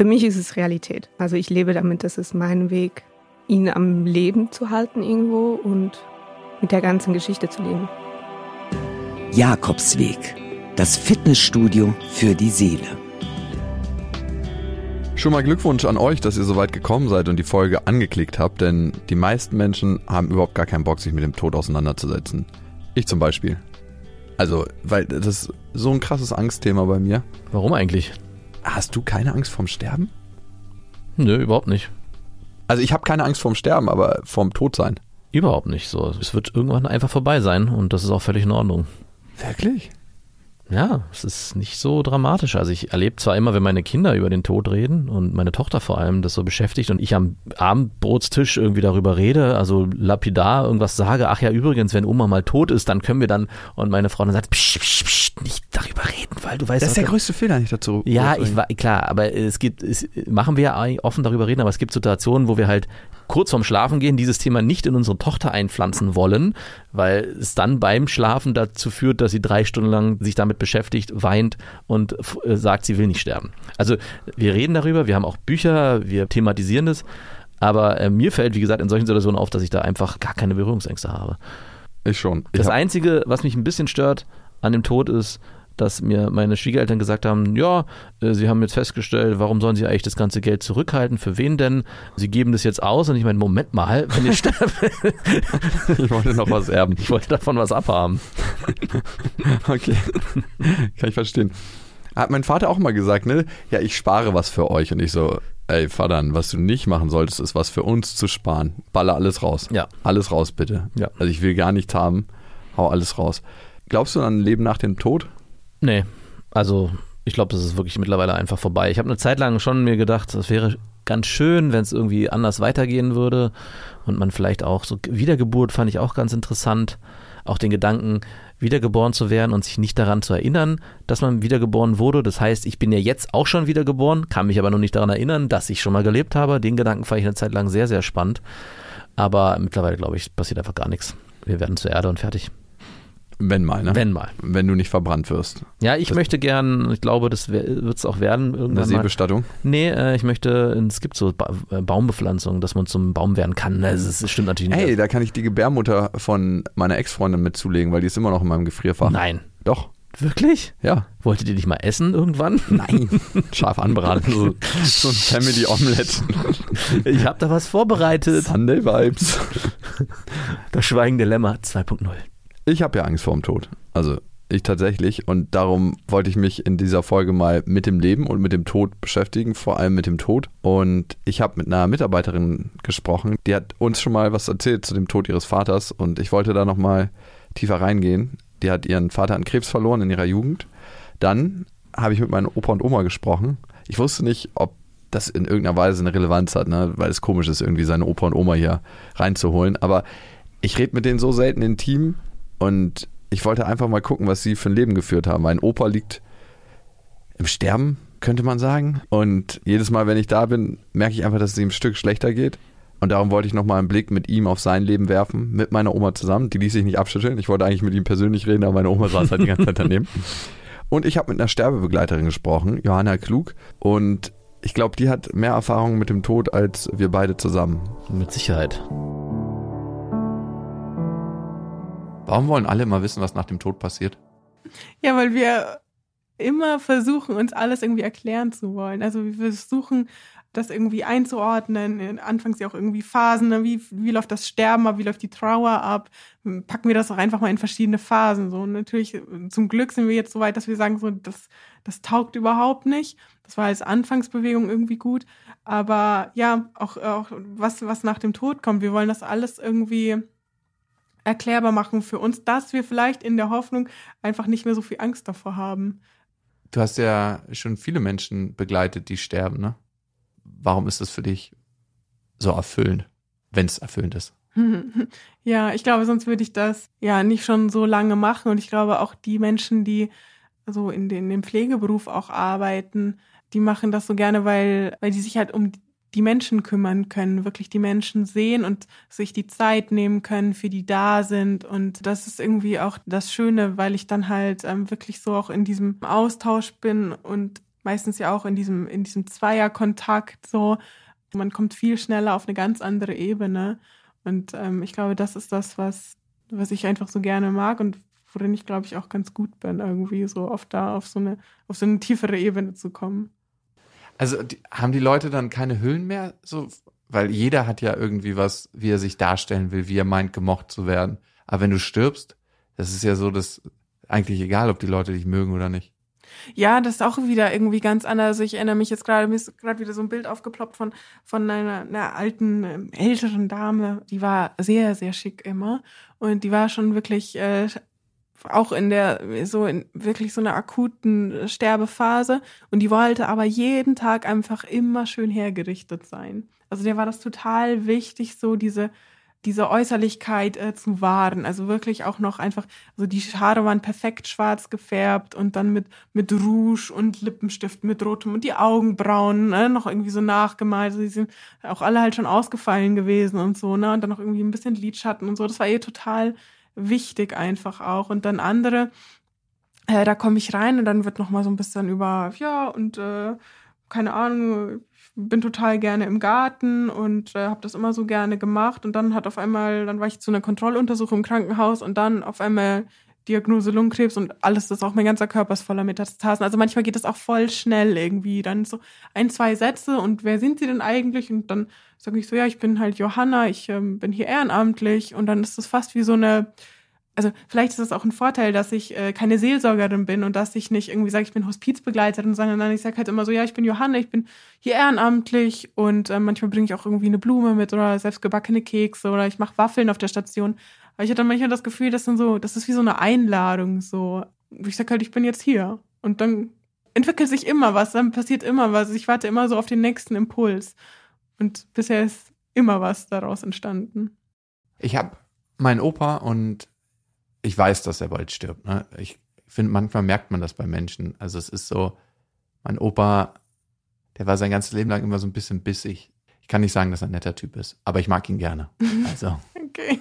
Für mich ist es Realität. Also ich lebe damit, das ist mein Weg, ihn am Leben zu halten irgendwo und mit der ganzen Geschichte zu leben. Jakobsweg, das Fitnessstudio für die Seele. Schon mal Glückwunsch an euch, dass ihr so weit gekommen seid und die Folge angeklickt habt, denn die meisten Menschen haben überhaupt gar keinen Bock, sich mit dem Tod auseinanderzusetzen. Ich zum Beispiel. Also, weil das ist so ein krasses Angstthema bei mir. Warum eigentlich? Hast du keine Angst vorm Sterben? Nö, überhaupt nicht. Also ich habe keine Angst vorm Sterben, aber vorm Todsein. Überhaupt nicht so. Es wird irgendwann einfach vorbei sein und das ist auch völlig in Ordnung. Wirklich? Ja, es ist nicht so dramatisch. Also ich erlebe zwar immer, wenn meine Kinder über den Tod reden und meine Tochter vor allem das so beschäftigt und ich am Abendbrotstisch irgendwie darüber rede, also lapidar irgendwas sage, ach ja, übrigens, wenn Oma mal tot ist, dann können wir dann, und meine Frau dann sagt, psch, psch, psch, nicht darüber reden, weil du weißt... Das ist der größte Fehler, nicht dazu. Ja, ich war, klar, aber es gibt, es, machen wir ja offen darüber reden, aber es gibt Situationen, wo wir halt kurz vorm Schlafen gehen dieses Thema nicht in unsere Tochter einpflanzen wollen, weil es dann beim Schlafen dazu führt, dass sie drei Stunden lang sich damit beschäftigt, weint und äh, sagt, sie will nicht sterben. Also wir reden darüber, wir haben auch Bücher, wir thematisieren das, aber äh, mir fällt, wie gesagt, in solchen Situationen auf, dass ich da einfach gar keine Berührungsängste habe. Ich schon. Ich das Einzige, was mich ein bisschen stört an dem Tod ist, dass mir meine Schwiegereltern gesagt haben, ja, äh, sie haben jetzt festgestellt, warum sollen sie eigentlich das ganze Geld zurückhalten? Für wen denn? Sie geben das jetzt aus und ich meine, Moment mal, wenn ich sterbe. ich wollte noch was erben. Ich wollte davon was abhaben. okay. Kann ich verstehen. Hat mein Vater auch mal gesagt, ne? Ja, ich spare was für euch. Und ich so, ey, Vater, was du nicht machen solltest, ist was für uns zu sparen. Baller alles raus. Ja. Alles raus, bitte. Ja. Also ich will gar nichts haben. Hau alles raus. Glaubst du an ein Leben nach dem Tod? Nee, also ich glaube, das ist wirklich mittlerweile einfach vorbei. Ich habe eine Zeit lang schon mir gedacht, es wäre ganz schön, wenn es irgendwie anders weitergehen würde und man vielleicht auch so Wiedergeburt fand ich auch ganz interessant. Auch den Gedanken, wiedergeboren zu werden und sich nicht daran zu erinnern, dass man wiedergeboren wurde. Das heißt, ich bin ja jetzt auch schon wiedergeboren, kann mich aber noch nicht daran erinnern, dass ich schon mal gelebt habe. Den Gedanken fand ich eine Zeit lang sehr, sehr spannend. Aber mittlerweile, glaube ich, passiert einfach gar nichts. Wir werden zur Erde und fertig. Wenn mal, ne? Wenn mal. Wenn du nicht verbrannt wirst. Ja, ich das möchte gern, ich glaube, das wird es auch werden irgendwann. Eine Seebestattung? Mal. Nee, äh, ich möchte, es gibt so ba äh, Baumbepflanzung, dass man zum Baum werden kann. Das, ist, das stimmt natürlich nicht. Hey, da kann ich die Gebärmutter von meiner Ex-Freundin mitzulegen, weil die ist immer noch in meinem Gefrierfach. Nein. Doch. Wirklich? Ja. Wolltet ihr dich mal essen irgendwann? Nein. Scharf anbraten. So, so ein Family Omelette. Ich habe da was vorbereitet. Sunday Vibes. Das schweigende Lämmer 2.0. Ich habe ja Angst vor dem Tod. Also ich tatsächlich. Und darum wollte ich mich in dieser Folge mal mit dem Leben und mit dem Tod beschäftigen, vor allem mit dem Tod. Und ich habe mit einer Mitarbeiterin gesprochen, die hat uns schon mal was erzählt zu dem Tod ihres Vaters. Und ich wollte da nochmal tiefer reingehen. Die hat ihren Vater an Krebs verloren in ihrer Jugend. Dann habe ich mit meinen Opa und Oma gesprochen. Ich wusste nicht, ob das in irgendeiner Weise eine Relevanz hat, ne? weil es komisch ist, irgendwie seine Opa und Oma hier reinzuholen. Aber ich rede mit denen so selten intim und ich wollte einfach mal gucken, was sie für ein Leben geführt haben. Mein Opa liegt im Sterben, könnte man sagen. Und jedes Mal, wenn ich da bin, merke ich einfach, dass es ihm ein Stück schlechter geht. Und darum wollte ich nochmal einen Blick mit ihm auf sein Leben werfen, mit meiner Oma zusammen. Die ließ sich nicht abschütteln. Ich wollte eigentlich mit ihm persönlich reden, aber meine Oma saß halt die ganze Zeit daneben. Und ich habe mit einer Sterbebegleiterin gesprochen, Johanna Klug. Und ich glaube, die hat mehr Erfahrung mit dem Tod als wir beide zusammen. Mit Sicherheit. Warum wollen alle immer wissen, was nach dem Tod passiert? Ja, weil wir immer versuchen, uns alles irgendwie erklären zu wollen. Also wir versuchen, das irgendwie einzuordnen. Anfangs ja auch irgendwie Phasen, ne? wie, wie läuft das Sterben ab, wie läuft die Trauer ab. Packen wir das auch einfach mal in verschiedene Phasen. So und natürlich, zum Glück sind wir jetzt so weit, dass wir sagen, so, das, das taugt überhaupt nicht. Das war als Anfangsbewegung irgendwie gut. Aber ja, auch, auch was, was nach dem Tod kommt. Wir wollen das alles irgendwie erklärbar machen für uns, dass wir vielleicht in der Hoffnung einfach nicht mehr so viel Angst davor haben. Du hast ja schon viele Menschen begleitet, die sterben, ne? Warum ist das für dich so erfüllend, wenn es erfüllend ist? ja, ich glaube, sonst würde ich das ja nicht schon so lange machen. Und ich glaube auch die Menschen, die so in, den, in dem Pflegeberuf auch arbeiten, die machen das so gerne, weil, weil die sich halt um die Menschen kümmern können, wirklich die Menschen sehen und sich die Zeit nehmen können, für die da sind. Und das ist irgendwie auch das Schöne, weil ich dann halt ähm, wirklich so auch in diesem Austausch bin und meistens ja auch in diesem, in diesem Zweierkontakt so. Man kommt viel schneller auf eine ganz andere Ebene. Und ähm, ich glaube, das ist das, was, was ich einfach so gerne mag und worin ich, glaube ich, auch ganz gut bin, irgendwie so oft da auf so eine, auf so eine tiefere Ebene zu kommen. Also die, haben die Leute dann keine Hüllen mehr? So, weil jeder hat ja irgendwie was, wie er sich darstellen will, wie er meint, gemocht zu werden. Aber wenn du stirbst, das ist ja so, dass eigentlich egal, ob die Leute dich mögen oder nicht. Ja, das ist auch wieder irgendwie ganz anders. Also ich erinnere mich jetzt gerade, mir ist gerade wieder so ein Bild aufgeploppt von, von einer, einer alten, ähm, älteren Dame. Die war sehr, sehr schick immer. Und die war schon wirklich äh, auch in der, so in wirklich so einer akuten Sterbephase. Und die wollte aber jeden Tag einfach immer schön hergerichtet sein. Also der war das total wichtig, so diese, diese Äußerlichkeit äh, zu wahren. Also wirklich auch noch einfach, also die Haare waren perfekt schwarz gefärbt und dann mit, mit Rouge und Lippenstift mit rotem und die Augenbrauen ne, noch irgendwie so nachgemalt. Also die sind auch alle halt schon ausgefallen gewesen und so, ne? Und dann noch irgendwie ein bisschen Lidschatten und so. Das war ihr total wichtig einfach auch. Und dann andere, äh, da komme ich rein und dann wird noch mal so ein bisschen über, ja, und äh, keine Ahnung, bin total gerne im Garten und äh, habe das immer so gerne gemacht. Und dann hat auf einmal, dann war ich zu einer Kontrolluntersuchung im Krankenhaus und dann auf einmal Diagnose Lungenkrebs und alles das auch mein ganzer Körper ist voller Metastasen. Also manchmal geht das auch voll schnell irgendwie. Dann so ein, zwei Sätze und wer sind sie denn eigentlich? Und dann sage ich so, ja, ich bin halt Johanna, ich ähm, bin hier ehrenamtlich und dann ist das fast wie so eine also vielleicht ist es auch ein Vorteil, dass ich äh, keine Seelsorgerin bin und dass ich nicht irgendwie sage, ich bin Hospizbegleiterin, sondern ich sage halt immer so, ja, ich bin Johanna, ich bin hier ehrenamtlich und äh, manchmal bringe ich auch irgendwie eine Blume mit oder selbstgebackene Kekse oder ich mache Waffeln auf der Station. Aber ich hatte manchmal das Gefühl, dass dann so, das ist wie so eine Einladung, so. Ich sage halt, ich bin jetzt hier. Und dann entwickelt sich immer was, dann passiert immer was. Ich warte immer so auf den nächsten Impuls. Und bisher ist immer was daraus entstanden. Ich habe meinen Opa und ich weiß, dass er bald stirbt. Ne? Ich finde, manchmal merkt man das bei Menschen. Also es ist so, mein Opa, der war sein ganzes Leben lang immer so ein bisschen bissig. Ich kann nicht sagen, dass er ein netter Typ ist, aber ich mag ihn gerne. Also. okay.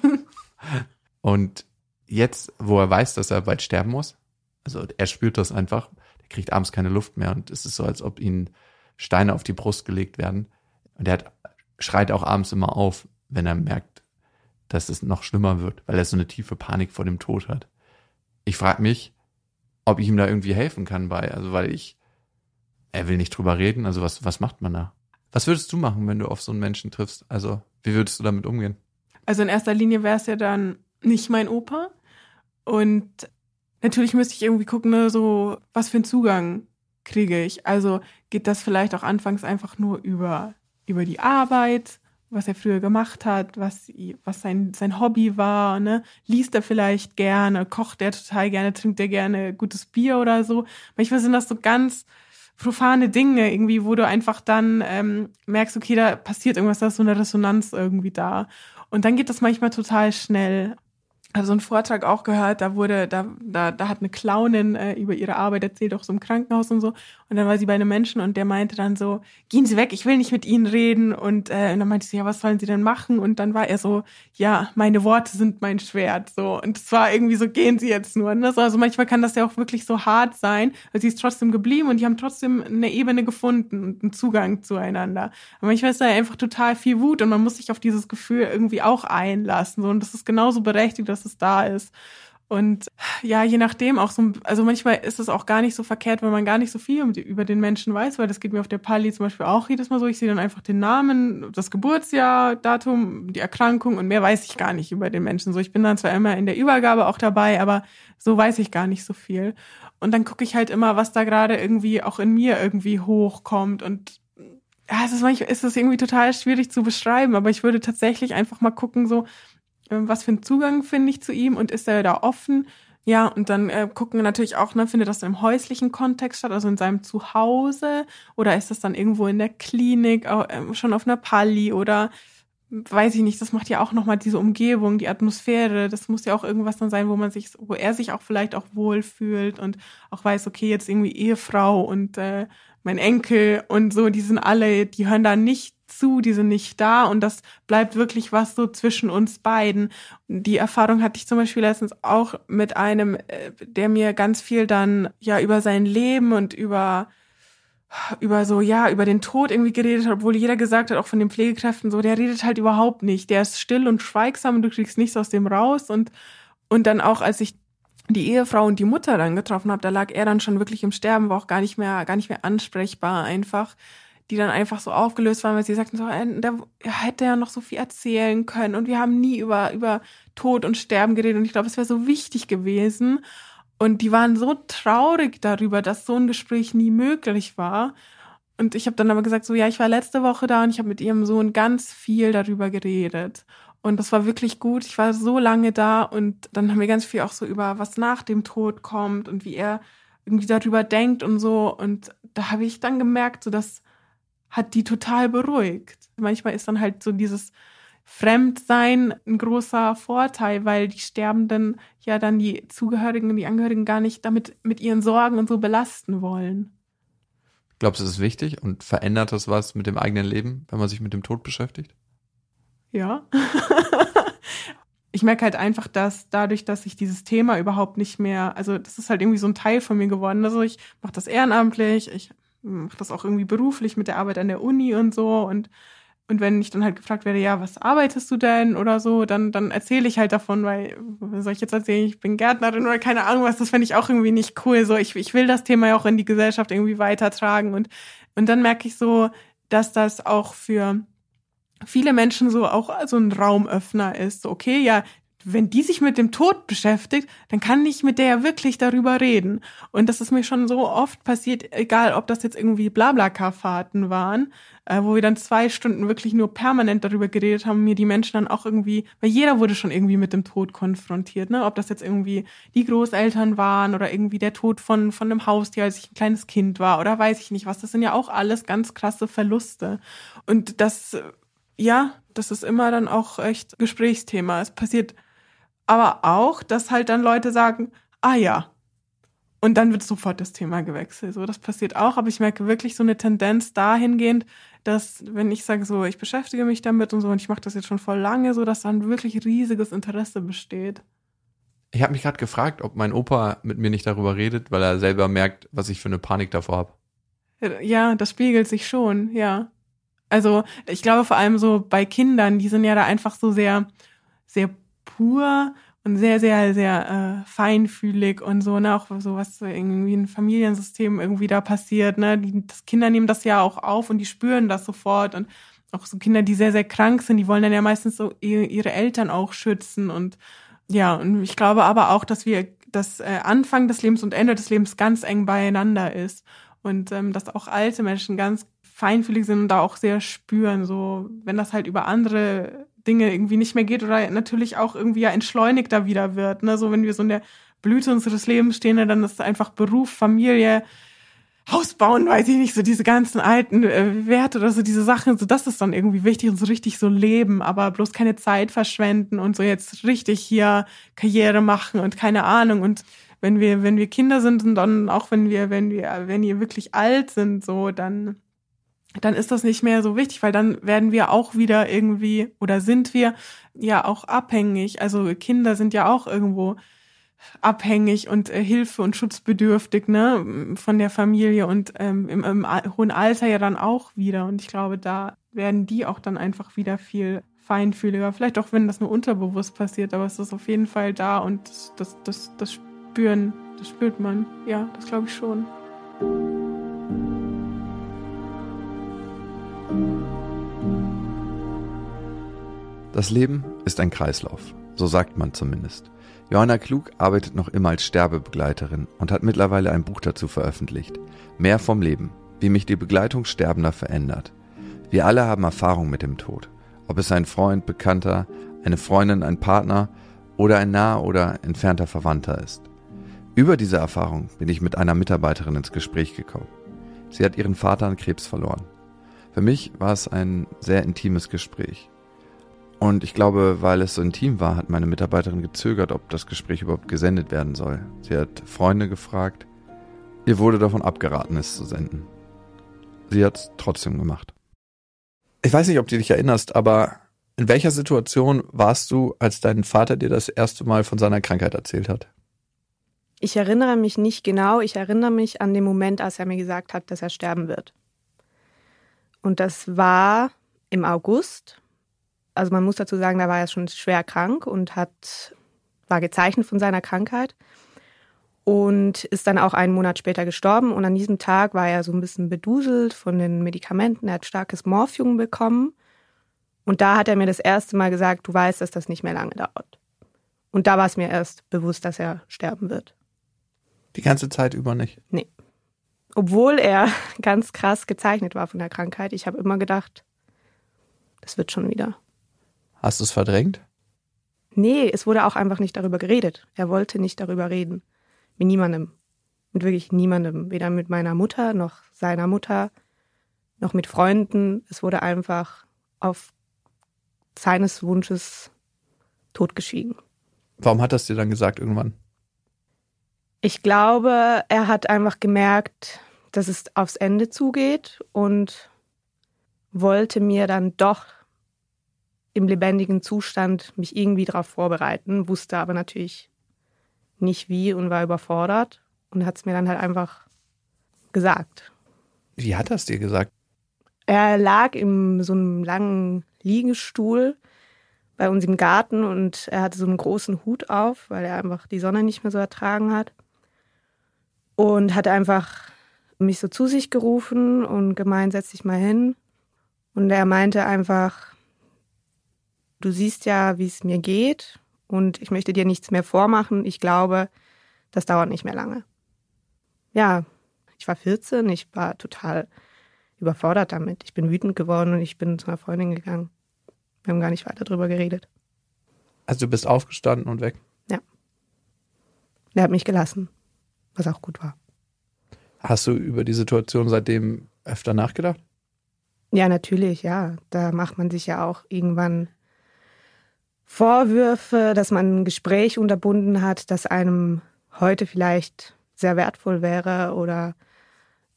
Und jetzt, wo er weiß, dass er bald sterben muss, also er spürt das einfach, der kriegt abends keine Luft mehr und es ist so, als ob ihm Steine auf die Brust gelegt werden. Und er hat, schreit auch abends immer auf, wenn er merkt, dass es noch schlimmer wird, weil er so eine tiefe Panik vor dem Tod hat. Ich frage mich, ob ich ihm da irgendwie helfen kann bei, also weil ich, er will nicht drüber reden, also was, was macht man da? Was würdest du machen, wenn du auf so einen Menschen triffst? Also, wie würdest du damit umgehen? Also in erster Linie wäre es ja dann nicht mein Opa. Und natürlich müsste ich irgendwie gucken, ne, so, was für einen Zugang kriege ich. Also geht das vielleicht auch anfangs einfach nur über, über die Arbeit was er früher gemacht hat, was, was sein, sein Hobby war, ne? Liest er vielleicht gerne, kocht er total gerne, trinkt er gerne gutes Bier oder so. Manchmal sind das so ganz profane Dinge irgendwie, wo du einfach dann ähm, merkst, okay, da passiert irgendwas, da ist so eine Resonanz irgendwie da. Und dann geht das manchmal total schnell habe so einen Vortrag auch gehört, da wurde, da, da, da hat eine Clownin äh, über ihre Arbeit erzählt, auch so im Krankenhaus und so. Und dann war sie bei einem Menschen und der meinte dann so, gehen Sie weg, ich will nicht mit Ihnen reden. Und, äh, und dann meinte sie, ja, was sollen Sie denn machen? Und dann war er so, ja, meine Worte sind mein Schwert. So. Und es war irgendwie so, gehen Sie jetzt nur. Ne? Also manchmal kann das ja auch wirklich so hart sein. Also sie ist trotzdem geblieben und die haben trotzdem eine Ebene gefunden und einen Zugang zueinander. Aber manchmal ist da einfach total viel Wut und man muss sich auf dieses Gefühl irgendwie auch einlassen. So. Und das ist genauso berechtigt, dass es da ist. Und ja, je nachdem auch so, also manchmal ist es auch gar nicht so verkehrt, wenn man gar nicht so viel über den Menschen weiß, weil das geht mir auf der Pali zum Beispiel auch jedes Mal so. Ich sehe dann einfach den Namen, das Geburtsjahr, Datum, die Erkrankung und mehr weiß ich gar nicht über den Menschen. So, ich bin dann zwar immer in der Übergabe auch dabei, aber so weiß ich gar nicht so viel. Und dann gucke ich halt immer, was da gerade irgendwie auch in mir irgendwie hochkommt und ja, es ist manchmal ist es irgendwie total schwierig zu beschreiben, aber ich würde tatsächlich einfach mal gucken, so, was für einen Zugang finde ich zu ihm und ist er da offen? Ja, und dann äh, gucken wir natürlich auch, ne, findet das im häuslichen Kontext statt, also in seinem Zuhause? Oder ist das dann irgendwo in der Klinik, äh, schon auf einer Palli? Oder weiß ich nicht, das macht ja auch nochmal diese Umgebung, die Atmosphäre, das muss ja auch irgendwas dann sein, wo man sich, wo er sich auch vielleicht auch wohlfühlt und auch weiß, okay, jetzt irgendwie Ehefrau und äh, mein Enkel und so, die sind alle, die hören da nicht zu, die sind nicht da und das bleibt wirklich was so zwischen uns beiden. Die Erfahrung hatte ich zum Beispiel letztens auch mit einem, äh, der mir ganz viel dann ja über sein Leben und über über so, ja, über den Tod irgendwie geredet hat, obwohl jeder gesagt hat, auch von den Pflegekräften so, der redet halt überhaupt nicht. Der ist still und schweigsam und du kriegst nichts aus dem raus. Und, und dann auch, als ich die Ehefrau und die Mutter dann getroffen habe, da lag er dann schon wirklich im Sterben, war auch gar nicht mehr, gar nicht mehr ansprechbar einfach, die dann einfach so aufgelöst waren, weil sie sagten so, äh, der, er hätte ja noch so viel erzählen können und wir haben nie über, über Tod und Sterben geredet und ich glaube, es wäre so wichtig gewesen. Und die waren so traurig darüber, dass so ein Gespräch nie möglich war. Und ich habe dann aber gesagt, so ja, ich war letzte Woche da und ich habe mit ihrem Sohn ganz viel darüber geredet. Und das war wirklich gut. Ich war so lange da und dann haben wir ganz viel auch so über, was nach dem Tod kommt und wie er irgendwie darüber denkt und so. Und da habe ich dann gemerkt, so das hat die total beruhigt. Manchmal ist dann halt so dieses Fremdsein ein großer Vorteil, weil die Sterbenden ja dann die Zugehörigen und die Angehörigen gar nicht damit mit ihren Sorgen und so belasten wollen. Glaubst du, das ist wichtig und verändert das was mit dem eigenen Leben, wenn man sich mit dem Tod beschäftigt? Ja. ich merke halt einfach, dass dadurch, dass ich dieses Thema überhaupt nicht mehr, also das ist halt irgendwie so ein Teil von mir geworden. Also ich mache das ehrenamtlich, ich mache das auch irgendwie beruflich mit der Arbeit an der Uni und so und und wenn ich dann halt gefragt werde, ja, was arbeitest du denn oder so, dann, dann erzähle ich halt davon, weil, soll ich jetzt erzählen, ich bin Gärtnerin oder keine Ahnung was, das fände ich auch irgendwie nicht cool. So, ich, ich will das Thema ja auch in die Gesellschaft irgendwie weitertragen. Und, und dann merke ich so, dass das auch für viele Menschen so auch so ein Raumöffner ist. Okay, ja, wenn die sich mit dem Tod beschäftigt, dann kann ich mit der ja wirklich darüber reden. Und das ist mir schon so oft passiert, egal ob das jetzt irgendwie Blablacar-Fahrten waren, äh, wo wir dann zwei Stunden wirklich nur permanent darüber geredet haben, mir die Menschen dann auch irgendwie, weil jeder wurde schon irgendwie mit dem Tod konfrontiert, ne? Ob das jetzt irgendwie die Großeltern waren oder irgendwie der Tod von, von einem Haustier, als ich ein kleines Kind war oder weiß ich nicht was. Das sind ja auch alles ganz krasse Verluste. Und das, ja, das ist immer dann auch echt Gesprächsthema. Es passiert aber auch, dass halt dann Leute sagen, ah ja. Und dann wird sofort das Thema gewechselt. So, das passiert auch, aber ich merke wirklich so eine Tendenz dahingehend, dass wenn ich sage so, ich beschäftige mich damit und so und ich mache das jetzt schon voll lange, so dass dann wirklich riesiges Interesse besteht. Ich habe mich gerade gefragt, ob mein Opa mit mir nicht darüber redet, weil er selber merkt, was ich für eine Panik davor habe. Ja, das spiegelt sich schon, ja. Also ich glaube vor allem so bei Kindern, die sind ja da einfach so sehr, sehr pur und sehr, sehr, sehr äh, feinfühlig und so, ne, auch so was irgendwie ein Familiensystem irgendwie da passiert, ne, die das Kinder nehmen das ja auch auf und die spüren das sofort und auch so Kinder, die sehr, sehr krank sind, die wollen dann ja meistens so ihre Eltern auch schützen und ja, und ich glaube aber auch, dass wir das äh, Anfang des Lebens und Ende des Lebens ganz eng beieinander ist und ähm, dass auch alte Menschen ganz feinfühlig sind und da auch sehr spüren, so wenn das halt über andere Dinge irgendwie nicht mehr geht oder natürlich auch irgendwie ja entschleunigter wieder wird. Ne? So wenn wir so in der Blüte unseres Lebens stehen, ne, dann ist einfach Beruf, Familie, Haus bauen, weiß ich nicht, so diese ganzen alten äh, Werte oder so diese Sachen, so das ist dann irgendwie wichtig und so richtig so leben, aber bloß keine Zeit verschwenden und so jetzt richtig hier Karriere machen und keine Ahnung und wenn wir wenn wir Kinder sind und dann auch wenn wir wenn wir wenn wir wirklich alt sind, so dann dann ist das nicht mehr so wichtig, weil dann werden wir auch wieder irgendwie oder sind wir ja auch abhängig. Also Kinder sind ja auch irgendwo abhängig und äh, Hilfe und schutzbedürftig ne von der Familie und ähm, im, im hohen Alter ja dann auch wieder. Und ich glaube, da werden die auch dann einfach wieder viel feinfühliger. Vielleicht auch, wenn das nur unterbewusst passiert, aber es ist auf jeden Fall da und das, das, das, das spüren, das spürt man. Ja, das glaube ich schon. Das Leben ist ein Kreislauf, so sagt man zumindest. Johanna Klug arbeitet noch immer als Sterbebegleiterin und hat mittlerweile ein Buch dazu veröffentlicht. Mehr vom Leben, wie mich die Begleitung Sterbender verändert. Wir alle haben Erfahrung mit dem Tod. Ob es ein Freund, Bekannter, eine Freundin, ein Partner oder ein naher oder entfernter Verwandter ist. Über diese Erfahrung bin ich mit einer Mitarbeiterin ins Gespräch gekommen. Sie hat ihren Vater an Krebs verloren. Für mich war es ein sehr intimes Gespräch. Und ich glaube, weil es so intim war, hat meine Mitarbeiterin gezögert, ob das Gespräch überhaupt gesendet werden soll. Sie hat Freunde gefragt. Ihr wurde davon abgeraten, es zu senden. Sie hat es trotzdem gemacht. Ich weiß nicht, ob du dich erinnerst, aber in welcher Situation warst du, als dein Vater dir das erste Mal von seiner Krankheit erzählt hat? Ich erinnere mich nicht genau. Ich erinnere mich an den Moment, als er mir gesagt hat, dass er sterben wird. Und das war im August. Also man muss dazu sagen, da war er schon schwer krank und hat, war gezeichnet von seiner Krankheit und ist dann auch einen Monat später gestorben. Und an diesem Tag war er so ein bisschen beduselt von den Medikamenten. Er hat starkes Morphium bekommen. Und da hat er mir das erste Mal gesagt, du weißt, dass das nicht mehr lange dauert. Und da war es mir erst bewusst, dass er sterben wird. Die ganze Zeit über nicht? Nee. Obwohl er ganz krass gezeichnet war von der Krankheit. Ich habe immer gedacht, das wird schon wieder. Hast du es verdrängt? Nee, es wurde auch einfach nicht darüber geredet. Er wollte nicht darüber reden. Mit niemandem. Mit wirklich niemandem. Weder mit meiner Mutter noch seiner Mutter noch mit Freunden. Es wurde einfach auf seines Wunsches totgeschwiegen. Warum hat das dir dann gesagt irgendwann? Ich glaube, er hat einfach gemerkt, dass es aufs Ende zugeht und wollte mir dann doch im lebendigen Zustand mich irgendwie darauf vorbereiten, wusste aber natürlich nicht wie und war überfordert und hat es mir dann halt einfach gesagt. Wie hat er es dir gesagt? Er lag in so einem langen Liegestuhl bei uns im Garten und er hatte so einen großen Hut auf, weil er einfach die Sonne nicht mehr so ertragen hat. Und hat einfach mich so zu sich gerufen und gemeint, setz dich mal hin. Und er meinte einfach, du siehst ja, wie es mir geht und ich möchte dir nichts mehr vormachen. Ich glaube, das dauert nicht mehr lange. Ja, ich war 14, ich war total überfordert damit. Ich bin wütend geworden und ich bin zu einer Freundin gegangen. Wir haben gar nicht weiter drüber geredet. Also du bist aufgestanden und weg? Ja. Er hat mich gelassen, was auch gut war. Hast du über die Situation seitdem öfter nachgedacht? Ja, natürlich, ja. Da macht man sich ja auch irgendwann Vorwürfe, dass man ein Gespräch unterbunden hat, das einem heute vielleicht sehr wertvoll wäre oder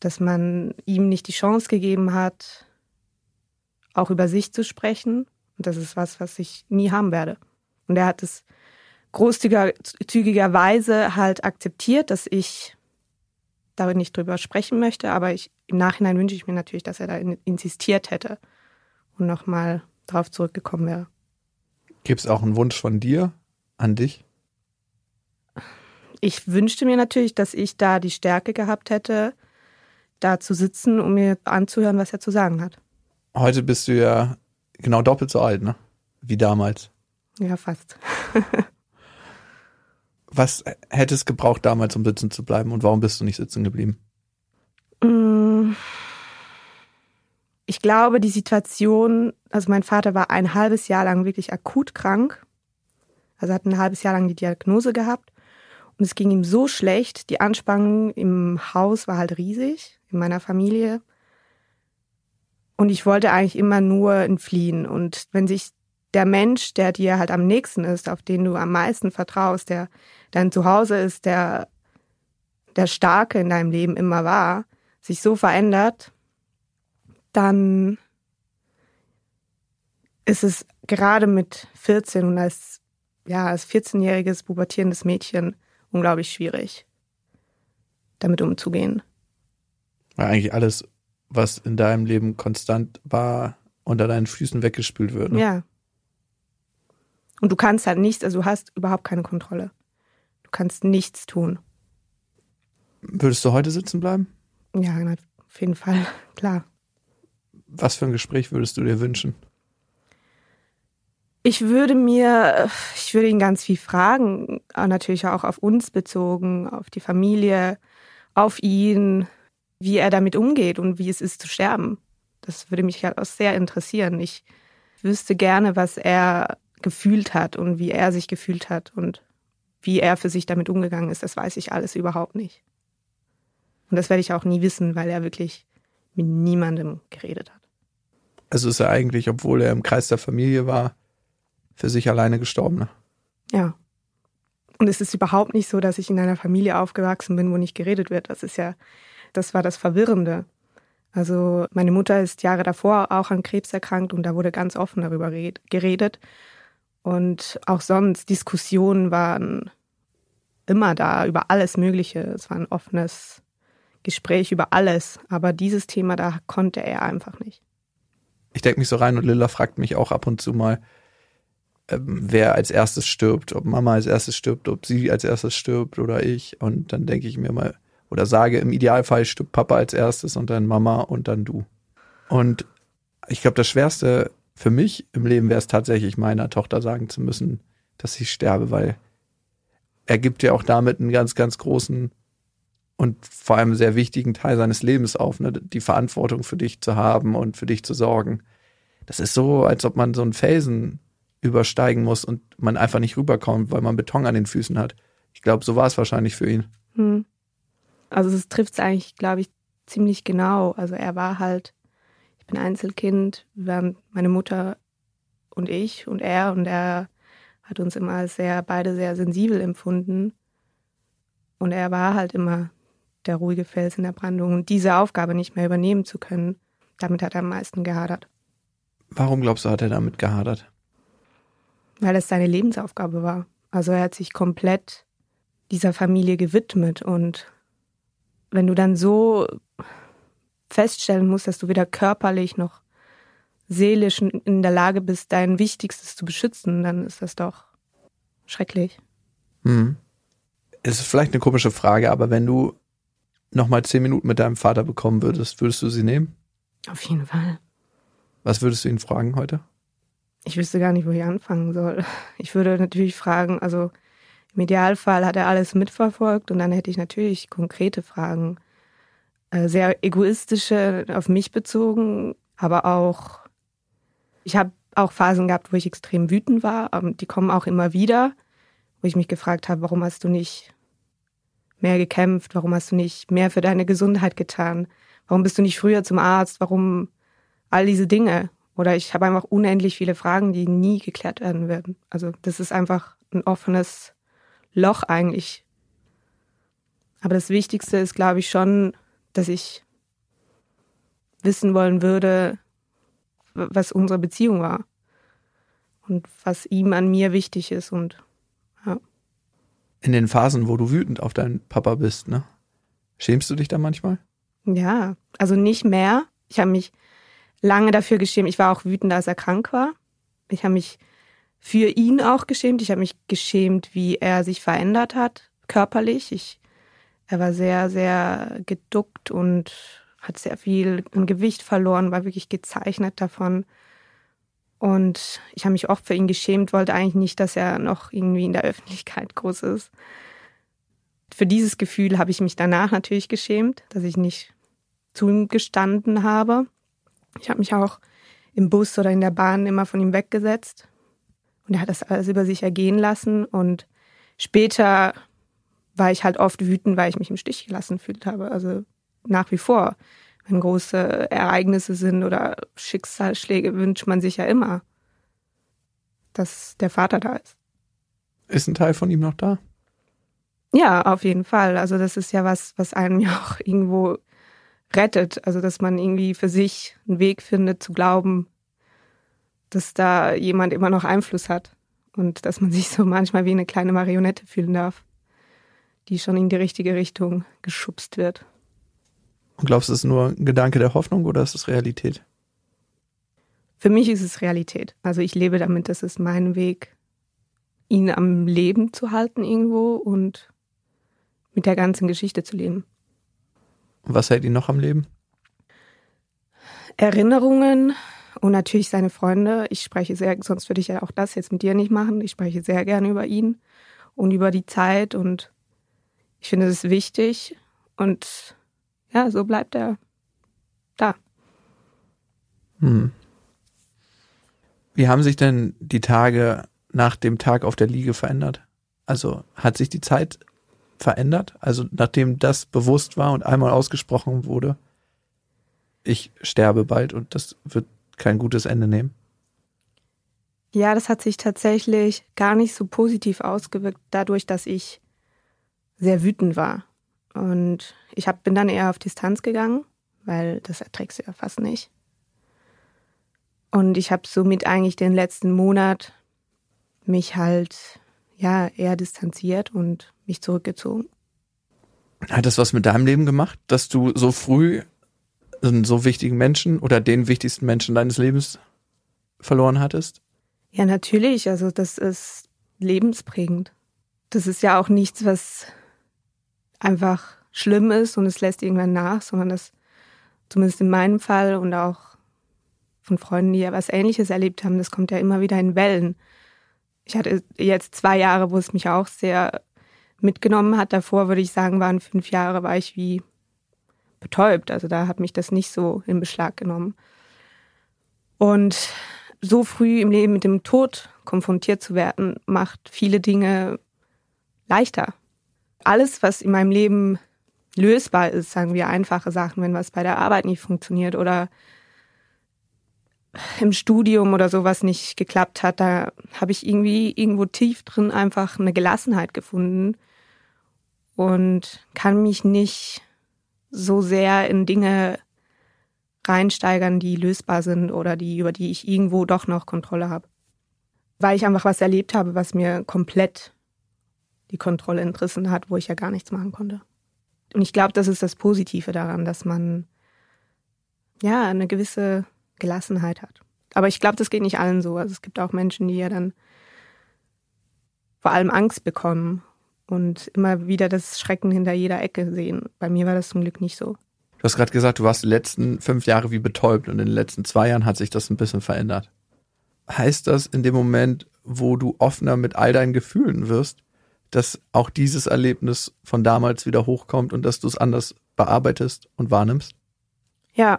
dass man ihm nicht die Chance gegeben hat, auch über sich zu sprechen. Und das ist was, was ich nie haben werde. Und er hat es großzügigerweise halt akzeptiert, dass ich darin nicht drüber sprechen möchte, aber ich, im Nachhinein wünsche ich mir natürlich, dass er da insistiert hätte und nochmal drauf zurückgekommen wäre. Gibt es auch einen Wunsch von dir an dich? Ich wünschte mir natürlich, dass ich da die Stärke gehabt hätte, da zu sitzen, um mir anzuhören, was er zu sagen hat. Heute bist du ja genau doppelt so alt, ne? Wie damals. Ja, fast. was hätte es gebraucht, damals um sitzen zu bleiben und warum bist du nicht sitzen geblieben? Mm. Ich glaube, die Situation, also mein Vater war ein halbes Jahr lang wirklich akut krank. Also hat ein halbes Jahr lang die Diagnose gehabt. Und es ging ihm so schlecht. Die Anspannung im Haus war halt riesig, in meiner Familie. Und ich wollte eigentlich immer nur entfliehen. Und wenn sich der Mensch, der dir halt am nächsten ist, auf den du am meisten vertraust, der dein Zuhause ist, der der Starke in deinem Leben immer war, sich so verändert, dann ist es gerade mit 14 und als, ja, als 14-jähriges pubertierendes Mädchen unglaublich schwierig, damit umzugehen. Weil eigentlich alles, was in deinem Leben konstant war, unter deinen Füßen weggespült wird. Ne? Ja. Und du kannst halt nichts, also du hast überhaupt keine Kontrolle. Du kannst nichts tun. Würdest du heute sitzen bleiben? Ja, auf jeden Fall, klar. Was für ein Gespräch würdest du dir wünschen? Ich würde mir, ich würde ihn ganz viel fragen, natürlich auch auf uns bezogen, auf die Familie, auf ihn, wie er damit umgeht und wie es ist zu sterben. Das würde mich halt auch sehr interessieren. Ich wüsste gerne, was er gefühlt hat und wie er sich gefühlt hat und wie er für sich damit umgegangen ist. Das weiß ich alles überhaupt nicht. Und das werde ich auch nie wissen, weil er wirklich mit niemandem geredet hat. Also ist er eigentlich, obwohl er im Kreis der Familie war, für sich alleine gestorben. Ne? Ja. Und es ist überhaupt nicht so, dass ich in einer Familie aufgewachsen bin, wo nicht geredet wird. Das ist ja, das war das Verwirrende. Also meine Mutter ist Jahre davor auch an Krebs erkrankt und da wurde ganz offen darüber geredet. Und auch sonst Diskussionen waren immer da über alles Mögliche. Es war ein offenes Gespräch über alles. Aber dieses Thema, da konnte er einfach nicht. Ich denke mich so rein und Lilla fragt mich auch ab und zu mal, ähm, wer als erstes stirbt, ob Mama als erstes stirbt, ob sie als erstes stirbt oder ich. Und dann denke ich mir mal, oder sage, im Idealfall stirbt Papa als erstes und dann Mama und dann du. Und ich glaube, das Schwerste für mich im Leben wäre es tatsächlich, meiner Tochter sagen zu müssen, dass ich sterbe, weil er gibt ja auch damit einen ganz, ganz großen und vor allem sehr wichtigen Teil seines Lebens auf, ne? die Verantwortung für dich zu haben und für dich zu sorgen. Das ist so, als ob man so einen Felsen übersteigen muss und man einfach nicht rüberkommt, weil man Beton an den Füßen hat. Ich glaube, so war es wahrscheinlich für ihn. Hm. Also es trifft es eigentlich, glaube ich, ziemlich genau. Also er war halt, bin Einzelkind, waren meine Mutter und ich und er und er hat uns immer als sehr, beide sehr sensibel empfunden. Und er war halt immer der ruhige Fels in der Brandung. Und diese Aufgabe nicht mehr übernehmen zu können, damit hat er am meisten gehadert. Warum glaubst du, hat er damit gehadert? Weil es seine Lebensaufgabe war. Also er hat sich komplett dieser Familie gewidmet. Und wenn du dann so feststellen musst, dass du weder körperlich noch seelisch in der Lage bist, dein Wichtigstes zu beschützen, dann ist das doch schrecklich. Hm. Es ist vielleicht eine komische Frage, aber wenn du nochmal zehn Minuten mit deinem Vater bekommen würdest, würdest du sie nehmen? Auf jeden Fall. Was würdest du ihn fragen heute? Ich wüsste gar nicht, wo ich anfangen soll. Ich würde natürlich fragen, also im Idealfall hat er alles mitverfolgt und dann hätte ich natürlich konkrete Fragen. Äh, sehr egoistische, auf mich bezogen, aber auch ich habe auch Phasen gehabt, wo ich extrem wütend war. Die kommen auch immer wieder, wo ich mich gefragt habe, warum hast du nicht mehr gekämpft? Warum hast du nicht mehr für deine Gesundheit getan? Warum bist du nicht früher zum Arzt? Warum all diese Dinge? Oder ich habe einfach unendlich viele Fragen, die nie geklärt werden werden. Also das ist einfach ein offenes Loch eigentlich. Aber das Wichtigste ist, glaube ich, schon, dass ich wissen wollen würde, was unsere Beziehung war und was ihm an mir wichtig ist und ja. In den Phasen, wo du wütend auf deinen Papa bist, ne? Schämst du dich da manchmal? Ja, also nicht mehr. Ich habe mich lange dafür geschämt. Ich war auch wütend, als er krank war. Ich habe mich für ihn auch geschämt. Ich habe mich geschämt, wie er sich verändert hat, körperlich. Ich, er war sehr, sehr geduckt und hat sehr viel an Gewicht verloren, war wirklich gezeichnet davon. Und ich habe mich oft für ihn geschämt, wollte eigentlich nicht, dass er noch irgendwie in der Öffentlichkeit groß ist. Für dieses Gefühl habe ich mich danach natürlich geschämt, dass ich nicht zu ihm gestanden habe. Ich habe mich auch im Bus oder in der Bahn immer von ihm weggesetzt. Und er hat das alles über sich ergehen lassen. Und später war ich halt oft wütend, weil ich mich im Stich gelassen fühlt habe. Also nach wie vor. Wenn große Ereignisse sind oder Schicksalsschläge, wünscht man sich ja immer, dass der Vater da ist. Ist ein Teil von ihm noch da? Ja, auf jeden Fall. Also das ist ja was, was einem ja auch irgendwo rettet. Also dass man irgendwie für sich einen Weg findet zu glauben, dass da jemand immer noch Einfluss hat und dass man sich so manchmal wie eine kleine Marionette fühlen darf, die schon in die richtige Richtung geschubst wird. Und glaubst du, es ist nur ein Gedanke der Hoffnung oder ist es Realität? Für mich ist es Realität. Also ich lebe damit, das ist mein Weg, ihn am Leben zu halten irgendwo und mit der ganzen Geschichte zu leben. Und was hält ihn noch am Leben? Erinnerungen und natürlich seine Freunde. Ich spreche sehr, sonst würde ich ja auch das jetzt mit dir nicht machen. Ich spreche sehr gerne über ihn und über die Zeit und ich finde es wichtig und ja, so bleibt er da. Hm. Wie haben sich denn die Tage nach dem Tag auf der Liege verändert? Also hat sich die Zeit verändert? Also nachdem das bewusst war und einmal ausgesprochen wurde, ich sterbe bald und das wird kein gutes Ende nehmen? Ja, das hat sich tatsächlich gar nicht so positiv ausgewirkt, dadurch, dass ich sehr wütend war. Und ich hab, bin dann eher auf Distanz gegangen, weil das erträgst du ja fast nicht. Und ich habe somit eigentlich den letzten Monat mich halt ja eher distanziert und mich zurückgezogen. Hat das was mit deinem Leben gemacht, dass du so früh einen so wichtigen Menschen oder den wichtigsten Menschen deines Lebens verloren hattest? Ja, natürlich. Also das ist lebensprägend. Das ist ja auch nichts, was einfach schlimm ist und es lässt irgendwann nach, sondern das, zumindest in meinem Fall und auch von Freunden, die ja was Ähnliches erlebt haben, das kommt ja immer wieder in Wellen. Ich hatte jetzt zwei Jahre, wo es mich auch sehr mitgenommen hat. Davor würde ich sagen, waren fünf Jahre, war ich wie betäubt. Also da hat mich das nicht so in Beschlag genommen. Und so früh im Leben mit dem Tod konfrontiert zu werden, macht viele Dinge leichter. Alles, was in meinem Leben lösbar ist, sagen wir einfache Sachen, wenn was bei der Arbeit nicht funktioniert oder im Studium oder sowas nicht geklappt hat, da habe ich irgendwie irgendwo tief drin einfach eine Gelassenheit gefunden und kann mich nicht so sehr in Dinge reinsteigern, die lösbar sind oder die, über die ich irgendwo doch noch Kontrolle habe. Weil ich einfach was erlebt habe, was mir komplett die Kontrolle entrissen hat, wo ich ja gar nichts machen konnte. Und ich glaube, das ist das Positive daran, dass man ja eine gewisse Gelassenheit hat. Aber ich glaube, das geht nicht allen so. Also es gibt auch Menschen, die ja dann vor allem Angst bekommen und immer wieder das Schrecken hinter jeder Ecke sehen. Bei mir war das zum Glück nicht so. Du hast gerade gesagt, du warst die letzten fünf Jahre wie betäubt und in den letzten zwei Jahren hat sich das ein bisschen verändert. Heißt das in dem Moment, wo du offener mit all deinen Gefühlen wirst, dass auch dieses Erlebnis von damals wieder hochkommt und dass du es anders bearbeitest und wahrnimmst? Ja,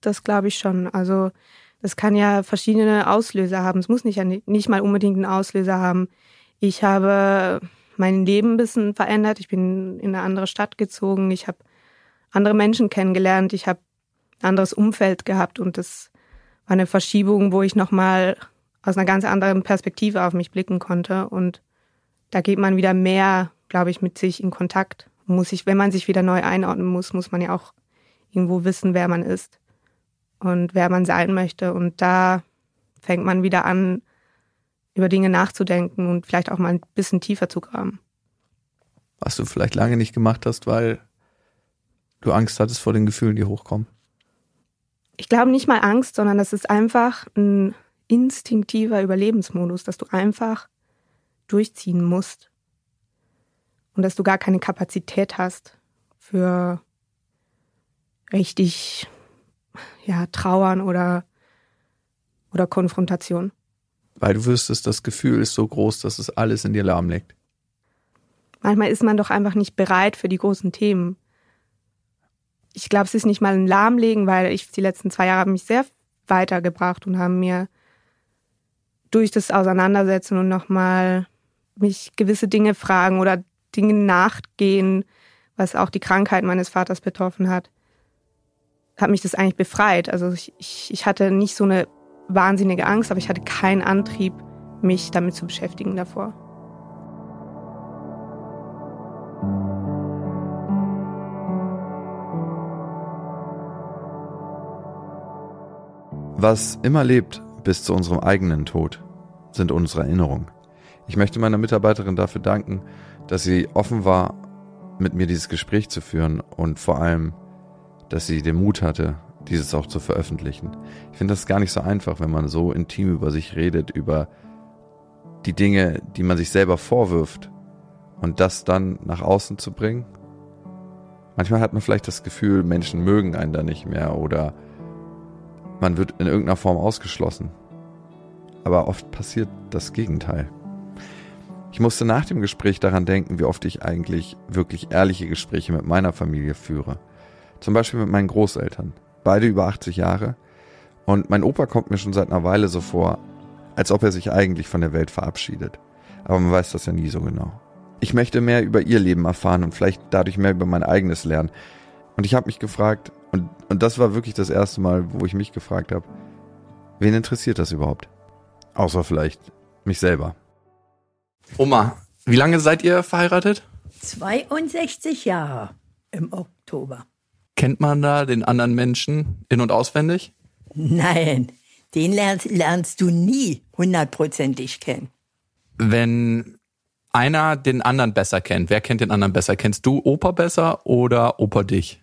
das glaube ich schon. Also das kann ja verschiedene Auslöser haben. Es muss nicht, nicht mal unbedingt einen Auslöser haben. Ich habe mein Leben ein bisschen verändert. Ich bin in eine andere Stadt gezogen. Ich habe andere Menschen kennengelernt. Ich habe ein anderes Umfeld gehabt und das war eine Verschiebung, wo ich nochmal aus einer ganz anderen Perspektive auf mich blicken konnte. Und da geht man wieder mehr, glaube ich, mit sich in Kontakt. Muss ich, wenn man sich wieder neu einordnen muss, muss man ja auch irgendwo wissen, wer man ist und wer man sein möchte. Und da fängt man wieder an, über Dinge nachzudenken und vielleicht auch mal ein bisschen tiefer zu graben. Was du vielleicht lange nicht gemacht hast, weil du Angst hattest vor den Gefühlen, die hochkommen. Ich glaube nicht mal Angst, sondern das ist einfach ein instinktiver Überlebensmodus, dass du einfach durchziehen musst und dass du gar keine Kapazität hast für richtig ja, Trauern oder, oder Konfrontation. Weil du wüsstest, das Gefühl ist so groß, dass es alles in dir lahmlegt. Manchmal ist man doch einfach nicht bereit für die großen Themen. Ich glaube, es ist nicht mal ein Lahmlegen, weil ich die letzten zwei Jahre haben mich sehr weitergebracht und haben mir durch das Auseinandersetzen und nochmal mich gewisse Dinge fragen oder Dinge nachgehen, was auch die Krankheit meines Vaters betroffen hat, hat mich das eigentlich befreit. Also ich, ich, ich hatte nicht so eine wahnsinnige Angst, aber ich hatte keinen Antrieb, mich damit zu beschäftigen davor. Was immer lebt bis zu unserem eigenen Tod, sind unsere Erinnerungen. Ich möchte meiner Mitarbeiterin dafür danken, dass sie offen war, mit mir dieses Gespräch zu führen und vor allem dass sie den Mut hatte, dieses auch zu veröffentlichen. Ich finde das gar nicht so einfach, wenn man so intim über sich redet, über die Dinge, die man sich selber vorwirft und das dann nach außen zu bringen. Manchmal hat man vielleicht das Gefühl, Menschen mögen einen da nicht mehr oder man wird in irgendeiner Form ausgeschlossen. Aber oft passiert das Gegenteil. Ich musste nach dem Gespräch daran denken, wie oft ich eigentlich wirklich ehrliche Gespräche mit meiner Familie führe. Zum Beispiel mit meinen Großeltern. Beide über 80 Jahre. Und mein Opa kommt mir schon seit einer Weile so vor, als ob er sich eigentlich von der Welt verabschiedet. Aber man weiß das ja nie so genau. Ich möchte mehr über ihr Leben erfahren und vielleicht dadurch mehr über mein eigenes lernen. Und ich habe mich gefragt, und, und das war wirklich das erste Mal, wo ich mich gefragt habe, wen interessiert das überhaupt? Außer vielleicht mich selber. Oma, wie lange seid ihr verheiratet? 62 Jahre im Oktober. Kennt man da den anderen Menschen in- und auswendig? Nein, den lernst, lernst du nie hundertprozentig kennen. Wenn einer den anderen besser kennt. Wer kennt den anderen besser? Kennst du Opa besser oder Opa dich?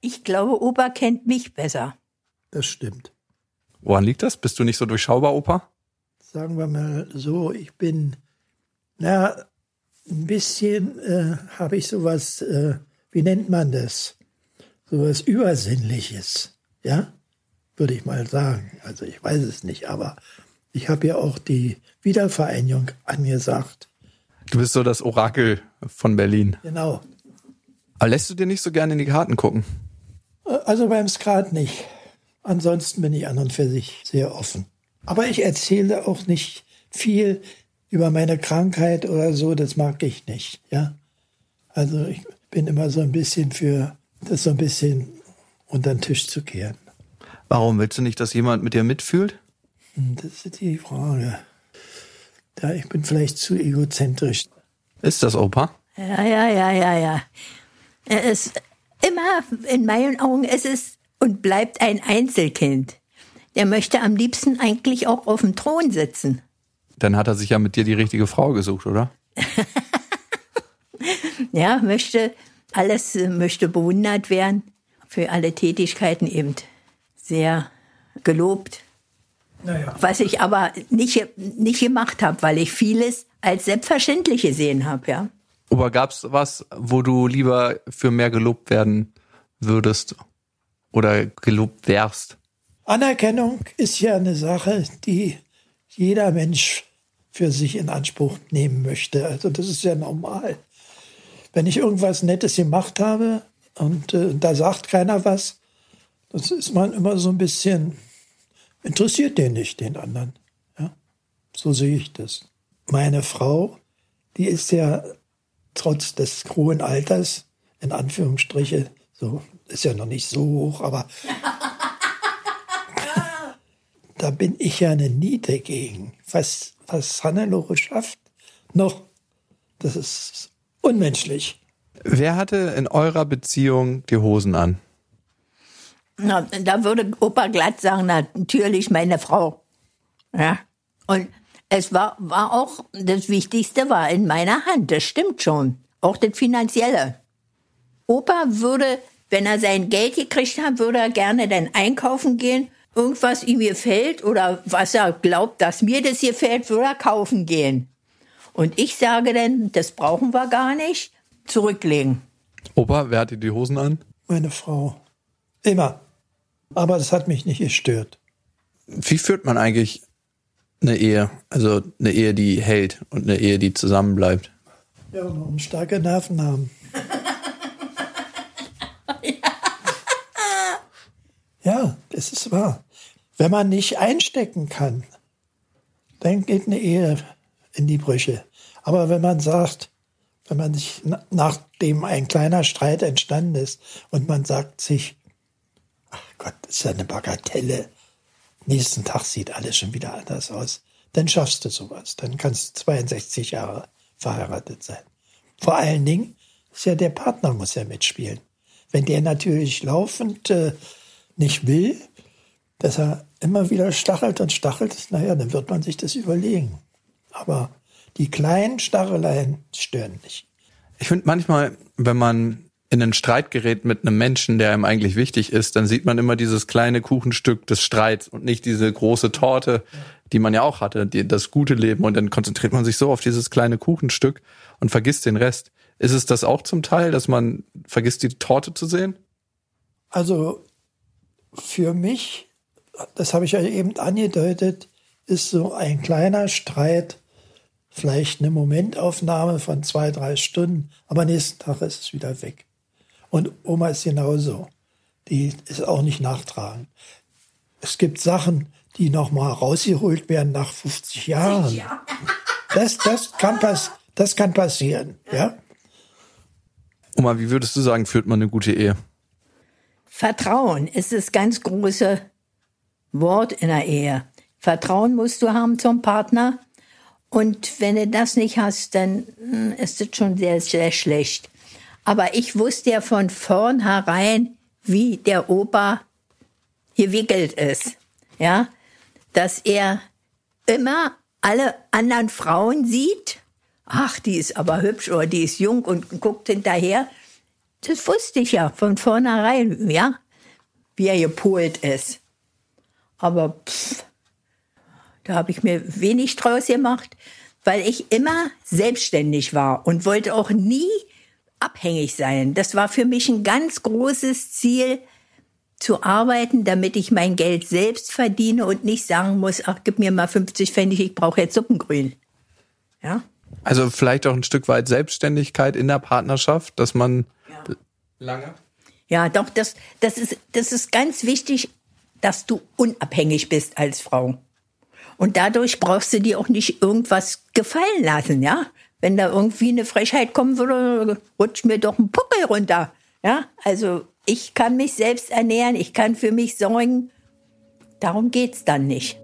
Ich glaube, Opa kennt mich besser. Das stimmt. Woran liegt das? Bist du nicht so durchschaubar, Opa? Sagen wir mal so, ich bin, na, ein bisschen äh, habe ich sowas, äh, wie nennt man das? Sowas Übersinnliches, ja? Würde ich mal sagen. Also ich weiß es nicht, aber ich habe ja auch die Wiedervereinigung angesagt. Du bist so das Orakel von Berlin. Genau. Aber lässt du dir nicht so gerne in die Karten gucken? Also beim Skat nicht. Ansonsten bin ich an und für sich sehr offen. Aber ich erzähle auch nicht viel über meine Krankheit oder so, das mag ich nicht, ja. Also ich bin immer so ein bisschen für das so ein bisschen unter den Tisch zu kehren. Warum willst du nicht, dass jemand mit dir mitfühlt? Hm, Das ist die Frage. Ja, ich bin vielleicht zu egozentrisch. Ist das Opa? Ja, ja, ja, ja, ja. Er ist immer, in meinen Augen, es ist und bleibt ein Einzelkind. Der möchte am liebsten eigentlich auch auf dem Thron sitzen. Dann hat er sich ja mit dir die richtige Frau gesucht, oder? Ja, möchte alles, äh, möchte bewundert werden. Für alle Tätigkeiten eben sehr gelobt. Naja. Was ich aber nicht, nicht gemacht habe, weil ich vieles als selbstverständlich gesehen habe, ja. Opa, gab's was, wo du lieber für mehr gelobt werden würdest? Oder gelobt wärst? Anerkennung ist ja eine Sache, die jeder Mensch für sich in Anspruch nehmen möchte. Also das ist ja normal. Wenn ich irgendwas Nettes gemacht habe und äh, da sagt keiner was, das ist man immer so ein bisschen, interessiert den nicht, den anderen. Ja? So sehe ich das. Meine Frau, die ist ja trotz des hohen Alters, in Anführungsstriche, so, ist ja noch nicht so hoch, aber da bin ich ja eine Niete gegen. Was, was Hannelore schafft, noch, das ist unmenschlich. Wer hatte in eurer Beziehung die Hosen an? Na, da würde Opa glatt sagen, na, natürlich meine Frau. Ja. Und es war, war auch, das Wichtigste war in meiner Hand, das stimmt schon. Auch das Finanzielle. Opa würde, wenn er sein Geld gekriegt hat, würde er gerne dann einkaufen gehen. Irgendwas ihm gefällt oder was er glaubt, dass mir das gefällt, würde er kaufen gehen. Und ich sage dann, das brauchen wir gar nicht, zurücklegen. Opa, wer hatte die Hosen an? Meine Frau. Immer. Aber das hat mich nicht gestört. Wie führt man eigentlich eine Ehe? Also eine Ehe, die hält und eine Ehe, die zusammenbleibt. Ja, man muss starke Nerven haben. Ja, das ist wahr. Wenn man nicht einstecken kann, dann geht eine Ehe in die Brüche. Aber wenn man sagt, wenn man sich, na- nachdem ein kleiner Streit entstanden ist und man sagt sich, ach Gott, das ist ja eine Bagatelle, nächsten Tag sieht alles schon wieder anders aus, dann schaffst du sowas. Dann kannst du 62 Jahre verheiratet sein. Vor allen Dingen ist ja der Partner muss ja mitspielen. Wenn der natürlich laufend äh, nicht will, dass er immer wieder stachelt und stachelt, naja, dann wird man sich das überlegen. Aber die kleinen Stacheleien stören nicht. Ich finde manchmal, wenn man in einen Streit gerät mit einem Menschen, der einem eigentlich wichtig ist, dann sieht man immer dieses kleine Kuchenstück des Streits und nicht diese große Torte, die man ja auch hatte, die, das gute Leben. Und dann konzentriert man sich so auf dieses kleine Kuchenstück und vergisst den Rest. Ist es das auch zum Teil, dass man vergisst, die Torte zu sehen? Also für mich, das habe ich ja eben angedeutet, ist so ein kleiner Streit vielleicht eine Momentaufnahme von zwei, drei Stunden, aber nächsten Tag ist es wieder weg. Und Oma ist genauso. Die ist auch nicht nachtragend. Es gibt Sachen, die nochmal rausgeholt werden nach 50 Jahren. Das, das, kann, pass, das kann passieren. Ja? Oma, wie würdest du sagen, führt man eine gute Ehe? Vertrauen ist das ganz große Wort in der Ehe. Vertrauen musst du haben zum Partner. Und wenn du das nicht hast, dann hm, ist es schon sehr, sehr schlecht. Aber ich wusste ja von vornherein, wie der Opa gewickelt ist. Ja, dass er immer alle anderen Frauen sieht ach, die ist aber hübsch oder die ist jung und guckt hinterher. Das wusste ich ja von vornherein, ja, wie er gepolt ist. Aber pff, da habe ich mir wenig draus gemacht, weil ich immer selbstständig war und wollte auch nie abhängig sein. Das war für mich ein ganz großes Ziel, zu arbeiten, damit ich mein Geld selbst verdiene und nicht sagen muss, ach, gib mir mal 50 Pfennig, ich brauche jetzt Suppengrün. Ja? Also vielleicht auch ein Stück weit Selbstständigkeit in der Partnerschaft, dass man. Lange. Ja, doch, das, das, ist, das ist ganz wichtig, dass du unabhängig bist als Frau. Und dadurch brauchst du dir auch nicht irgendwas gefallen lassen, ja? Wenn da irgendwie eine Frechheit kommen würde, rutscht mir doch ein Puckel runter. Ja, also ich kann mich selbst ernähren, ich kann für mich sorgen. Darum geht's dann nicht.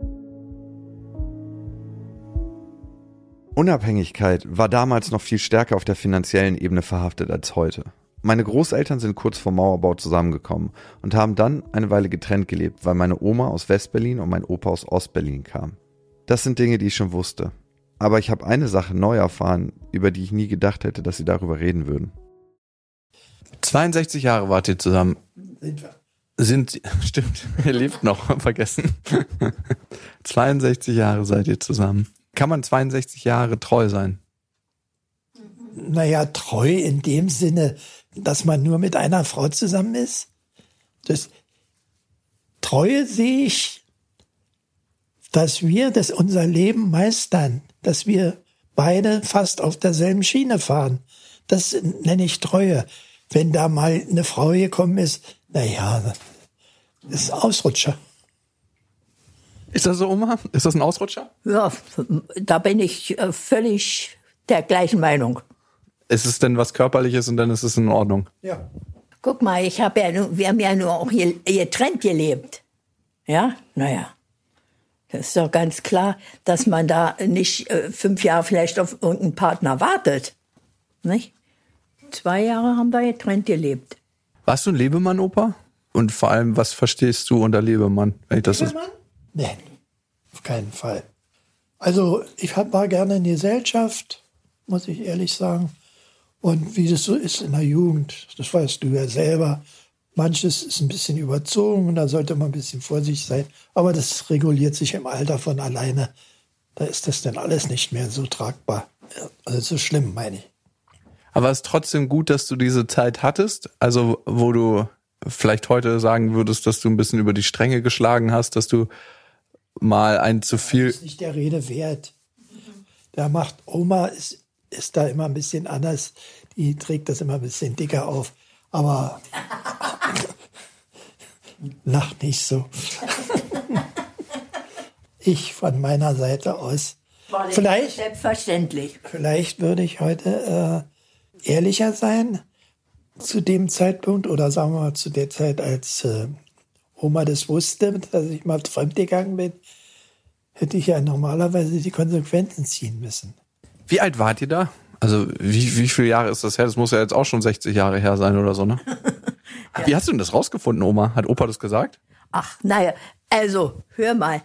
Unabhängigkeit war damals noch viel stärker auf der finanziellen Ebene verhaftet als heute. Meine Großeltern sind kurz vor Mauerbau zusammengekommen und haben dann eine Weile getrennt gelebt, weil meine Oma aus Westberlin und mein Opa aus Ostberlin kamen. Das sind Dinge, die ich schon wusste. Aber ich habe eine Sache neu erfahren, über die ich nie gedacht hätte, dass sie darüber reden würden. 62 Jahre wart ihr zusammen. Sind wir. Sind, stimmt, ihr lebt noch, vergessen. 62 Jahre seid ihr zusammen. Kann man 62 Jahre treu sein? Naja, treu in dem Sinne, dass man nur mit einer Frau zusammen ist. Das Treue sehe ich, dass wir das unser Leben meistern, dass wir beide fast auf derselben Schiene fahren. Das nenne ich Treue. Wenn da mal eine Frau gekommen ist, naja, das ist Ausrutscher. Ist das so, Oma? Ist das ein Ausrutscher? Ja, da bin ich äh, völlig der gleichen Meinung. Ist es denn was Körperliches und dann ist es in Ordnung? Ja. Guck mal, ich habe ja nur, wir haben ja nur auch hier getrennt gelebt. Ja, naja. Das ist doch ganz klar, dass man da nicht äh, fünf Jahre vielleicht auf irgendeinen Partner wartet. Nicht? Zwei Jahre haben wir getrennt gelebt. Warst du ein Lebemann, Opa? Und vor allem, was verstehst du unter Lebemann? Ist, Nein, auf keinen Fall. Also ich hab- war gerne in Gesellschaft, muss ich ehrlich sagen. Und wie das so ist in der Jugend, das weißt du ja selber. Manches ist ein bisschen überzogen und da sollte man ein bisschen vorsichtig sein. Aber das reguliert sich im Alter von alleine. Da ist das dann alles nicht mehr so tragbar. Also so schlimm, meine ich. aber es ist trotzdem gut, dass du diese Zeit hattest. Also, wo du vielleicht heute sagen würdest, dass du ein bisschen über die Stränge geschlagen hast, dass du mal ein zu viel. ist nicht der Rede wert. Da macht Oma ist, ist da immer ein bisschen anders. Die trägt das immer ein bisschen dicker auf. Aber lach nicht so. Ich von meiner Seite aus. Vielleicht, Selbstverständlich. vielleicht würde ich heute äh, ehrlicher sein zu dem Zeitpunkt oder sagen wir mal zu der Zeit, als äh, Oma das wusste, dass ich mal fremdgegangen bin, hätte ich ja normalerweise die Konsequenzen ziehen müssen. Wie alt wart ihr da? Also, wie, wie viele Jahre ist das her? Das muss ja jetzt auch schon 60 Jahre her sein oder so, ne? Wie hast du denn das rausgefunden, Oma? Hat Opa das gesagt? Ach, naja, also, hör mal.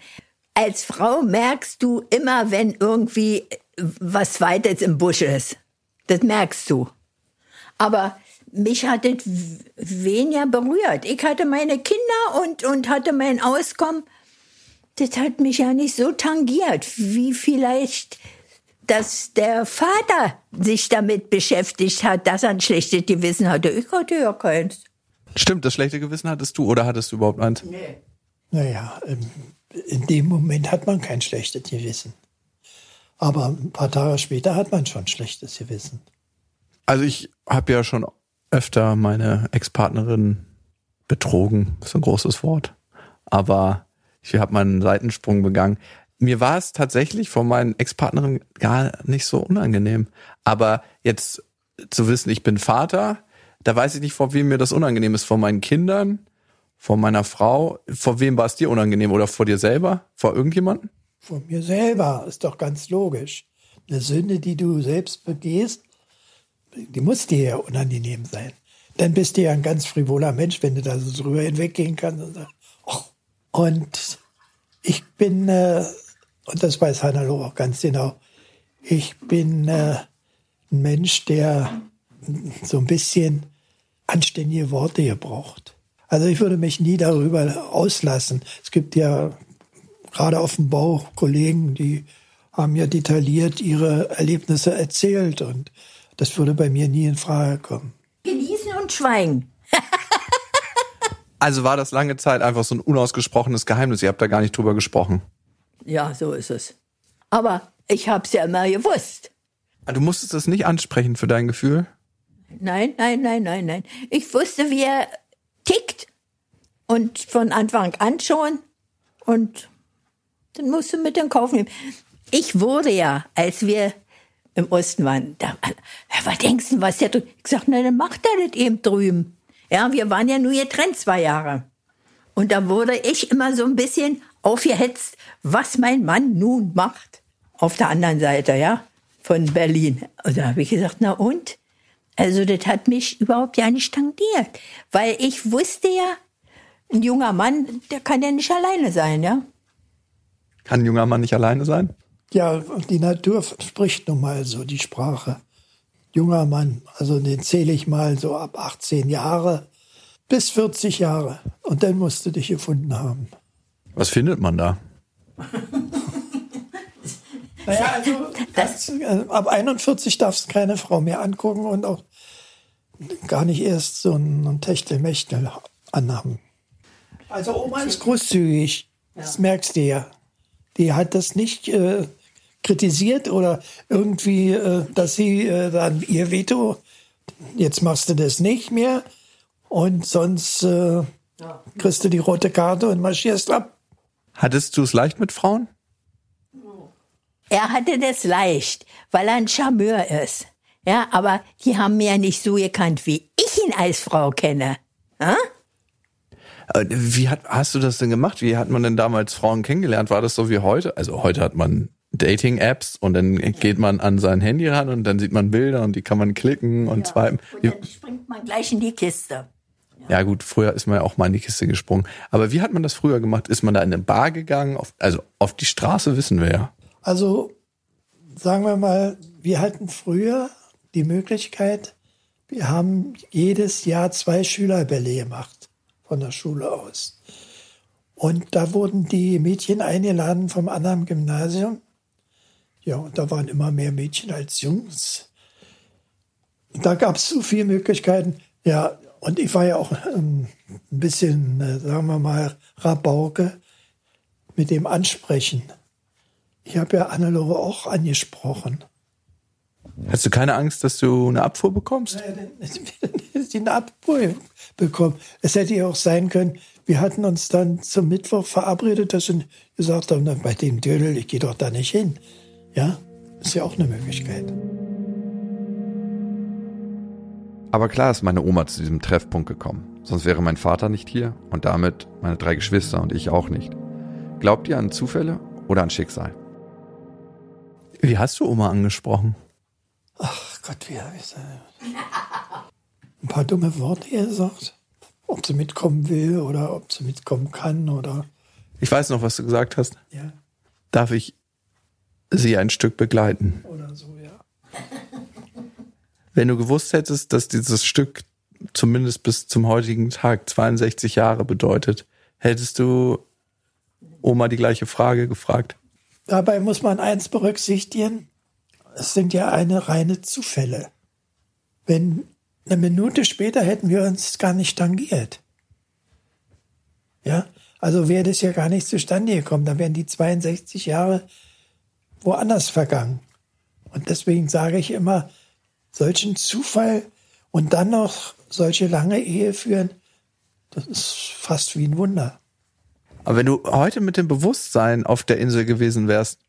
Als Frau merkst du immer, wenn irgendwie was Weites im Busch ist. Das merkst du. Aber mich hat es w- weniger berührt. Ich hatte meine Kinder und, und hatte mein Auskommen. Das hat mich ja nicht so tangiert, wie vielleicht, dass der Vater sich damit beschäftigt hat, dass er ein schlechtes Gewissen hatte. Ich hatte ja keins. Stimmt, das schlechte Gewissen hattest du oder hattest du überhaupt eins? Naja, im- in dem Moment hat man kein schlechtes Gewissen. Aber ein paar Tage später hat man schon schlechtes Gewissen. Also ich habe ja schon öfter meine Ex-Partnerin betrogen, ist ein großes Wort. Aber ich habe mal einen Seitensprung begangen. Mir war es tatsächlich von meinen Ex-Partnerinnen gar nicht so unangenehm. Aber jetzt zu wissen, ich bin Vater, da weiß ich nicht, vor wem mir das unangenehm ist. Vor meinen Kindern, vor meiner Frau. Vor wem war es dir unangenehm? Oder vor dir selber? Vor irgendjemandem? Von mir selber ist doch ganz logisch. Eine Sünde, die du selbst begehst, die muss dir ja unangenehm sein. Dann bist du ja ein ganz frivoler Mensch, wenn du da so drüber hinweggehen kannst. Und ich bin, äh, und das weiß Hannah auch ganz genau, Ich bin äh, ein Mensch, der so ein bisschen anständige Worte hier braucht. Also ich würde mich nie darüber auslassen. Es gibt ja gerade auf dem Bau Kollegen, die haben ja detailliert ihre Erlebnisse erzählt und das würde bei mir nie in Frage kommen. Genießen und schweigen. Also war das lange Zeit einfach so ein unausgesprochenes Geheimnis. Ihr habt da gar nicht drüber gesprochen. Ja, so ist es. Aber ich hab's ja immer gewusst. Ah, Du musstest das nicht ansprechen für dein Gefühl? Nein, nein, nein, nein, nein. Ich wusste, wie er tickt. Und von Anfang an schon. Und dann musst du mit in Kauf nehmen. Ich wurde ja, als wir im Osten waren, da, was denkst du, was der drüben? Ich sag, na, dann macht er das eben drüben. Ja, wir waren ja nur getrennt zwei Jahre. Und da wurde ich immer so ein bisschen aufgehetzt, was mein Mann nun macht. Auf der anderen Seite, ja, von Berlin. Und da habe ich gesagt, na und? Also das hat mich überhaupt ja nicht tangiert. Weil ich wusste ja, ein junger Mann, der kann ja nicht alleine sein, ja. Kann ein junger Mann nicht alleine sein? Ja, die Natur spricht nun mal so die Sprache. Junger Mann, also den zähle ich mal so ab 18 Jahre bis 40 Jahre. Und dann musst du dich gefunden haben. Was findet man da? Naja, also das, äh, ab 41 darfst du keine Frau mehr angucken und auch gar nicht erst so ein Techtelmechtel anhaben. Also Oma ist großzügig, das merkst du ja. Die hat das nicht äh, kritisiert oder irgendwie, äh, dass sie äh, dann ihr Veto, jetzt machst du das nicht mehr und sonst äh, kriegst du die rote Karte und marschierst ab. Hattest du es leicht mit Frauen? Er hatte das leicht, weil er ein Charmeur ist. Ja, aber die haben mir ja nicht so gekannt, wie ich ihn als Frau kenne. Ja? Äh, Wie hat, hast du das denn gemacht? Wie hat man denn damals Frauen kennengelernt? War das so wie heute? Also heute hat man Dating-Apps und dann geht man an sein Handy ran und dann sieht man Bilder und die kann man klicken und swipen. Und dann springt man gleich in die Kiste. Ja gut, früher ist man ja auch mal in die Kiste gesprungen. Aber wie hat man das früher gemacht? Ist man da in eine Bar gegangen? Auf, also auf die Straße wissen wir ja. Also sagen wir mal, wir hatten früher die Möglichkeit, wir haben jedes Jahr zwei Schülerbälle gemacht von der Schule aus. Und da wurden die Mädchen eingeladen vom anderen Gymnasium. Ja, und da waren immer mehr Mädchen als Jungs. Da gab es so viele Möglichkeiten. Ja, und ich war ja auch ähm, ein bisschen, äh, sagen wir mal, Rabauke mit dem Ansprechen. Ich habe ja Annelore auch angesprochen. Hast du keine Angst, dass du eine Abfuhr bekommst? Sie eine Abfuhr bekommen. Es hätte ja auch sein können, wir hatten uns dann zum Mittwoch verabredet, dass sie gesagt haben, bei dem Dödel, ich gehe doch da nicht hin. Ja, ist ja auch eine Möglichkeit. Aber klar ist meine Oma zu diesem Treffpunkt gekommen. Sonst wäre mein Vater nicht hier und damit meine drei Geschwister und ich auch nicht. Glaubt ihr an Zufälle oder an Schicksal? Wie hast du Oma angesprochen? Ach Gott, wie habe ich das? Ein paar dumme Worte gesagt. Ob sie mitkommen will oder ob sie mitkommen kann oder Ich weiß noch, was du gesagt hast. ja, Darf ich sie ein Stück begleiten? oder so, ja. Wenn du gewusst hättest, dass dieses Stück zumindest bis zum heutigen Tag 62 Jahre bedeutet, hättest du Oma die gleiche Frage gefragt? Dabei muss man eins berücksichtigen. Es sind ja eine reine Zufälle. Wenn eine Minute später hätten wir uns gar nicht tangiert. Ja, also wäre das ja gar nicht zustande gekommen. Da wären die 62 Jahre woanders vergangen. Und deswegen sage ich immer, solchen Zufall und dann noch solche lange Ehe führen, das ist fast wie ein Wunder. Aber wenn du heute mit dem Bewusstsein auf der Insel gewesen wärst,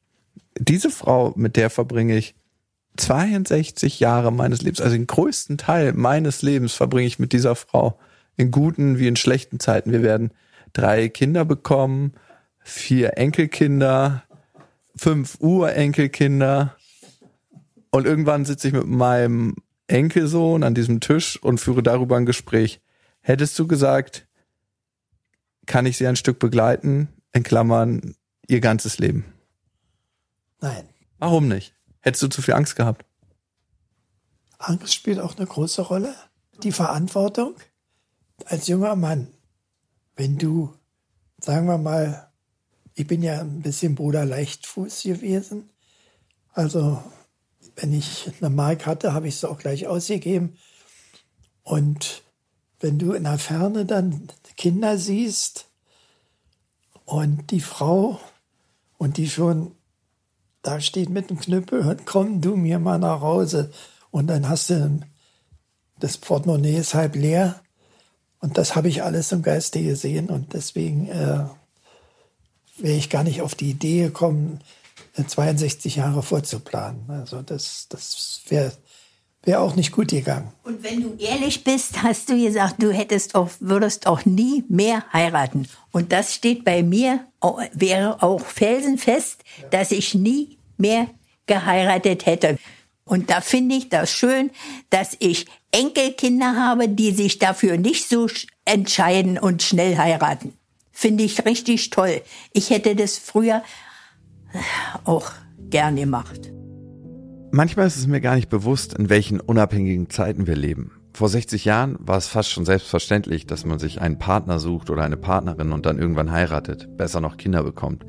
diese Frau, mit der verbringe ich 62 Jahre meines Lebens, also den größten Teil meines Lebens verbringe ich mit dieser Frau. In guten wie in schlechten Zeiten. Wir werden drei Kinder bekommen, vier Enkelkinder, fünf Urenkelkinder. Und irgendwann sitze ich mit meinem Enkelsohn an diesem Tisch und führe darüber ein Gespräch. Hättest du gesagt, kann ich sie ein Stück begleiten, in Klammern, ihr ganzes Leben? Nein. Warum nicht? Hättest du zu viel Angst gehabt? Angst spielt auch eine große Rolle. Die Verantwortung als junger Mann, wenn du, sagen wir mal, ich bin ja ein bisschen Bruder Leichtfuß gewesen. Also, wenn ich eine Mark hatte, habe ich es auch gleich ausgegeben. Und wenn du in der Ferne dann Kinder siehst und die Frau und die schon da steht mit dem Knüppel und komm du mir mal nach Hause. Und dann hast du das Portemonnaie ist halb leer. Und das habe ich alles im Geiste gesehen. Und deswegen äh, wäre ich gar nicht auf die Idee gekommen, 62 Jahre vorzuplanen. Also das, das wäre wäre auch nicht gut gegangen. Und wenn du ehrlich bist, hast du gesagt, du hättest auch, würdest auch nie mehr heiraten. Und das steht bei mir, wäre auch felsenfest, dass ich nie mehr geheiratet hätte. Und da finde ich das schön, dass ich Enkelkinder habe, die sich dafür nicht so entscheiden und schnell heiraten. Finde ich richtig toll. Ich hätte das früher auch gern gemacht. Manchmal ist es mir gar nicht bewusst, in welchen unabhängigen Zeiten wir leben. Vor 60 Jahren war es fast schon selbstverständlich, dass man sich einen Partner sucht oder eine Partnerin und dann irgendwann heiratet, besser noch Kinder bekommt.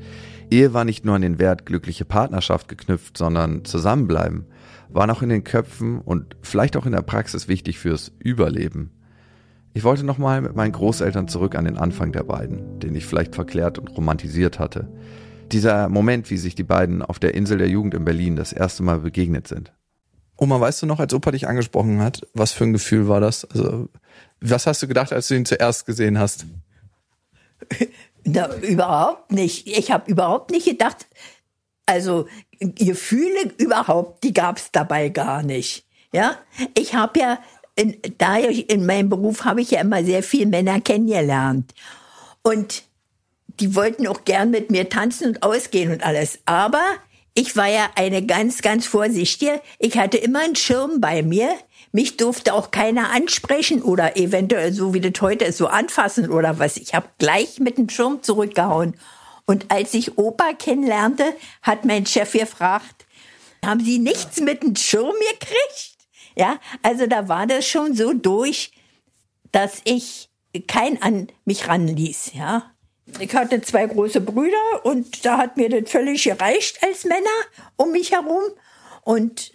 Ehe war nicht nur an den Wert glückliche Partnerschaft geknüpft, sondern zusammenbleiben war noch in den Köpfen und vielleicht auch in der Praxis wichtig fürs Überleben. Ich wollte nochmal mit meinen Großeltern zurück an den Anfang der beiden, den ich vielleicht verklärt und romantisiert hatte. Dieser Moment, wie sich die beiden auf der Insel der Jugend in Berlin das erste Mal begegnet sind. Oma, weißt du noch, als Opa dich angesprochen hat, was für ein Gefühl war das? Also, was hast du gedacht, als du ihn zuerst gesehen hast? Na, überhaupt nicht. Ich habe überhaupt nicht gedacht, also Gefühle überhaupt, die gab's dabei gar nicht. Ja, ich habe ja in, da in meinem Beruf habe ich ja immer sehr viele Männer kennengelernt und die wollten auch gern mit mir tanzen und ausgehen und alles. Aber ich war ja eine ganz, ganz vorsichtige. Ich hatte immer einen Schirm bei mir. Mich durfte auch keiner ansprechen oder eventuell so wie das heute ist, so anfassen oder was. Ich habe gleich mit dem Schirm zurückgehauen. Und als ich Opa kennenlernte, hat mein Chef gefragt, haben Sie nichts mit dem Schirm gekriegt? Ja, also da war das schon so durch, dass ich kein an mich ranließ, ja. Ich hatte zwei große Brüder und da hat mir das völlig gereicht als Männer um mich herum. Und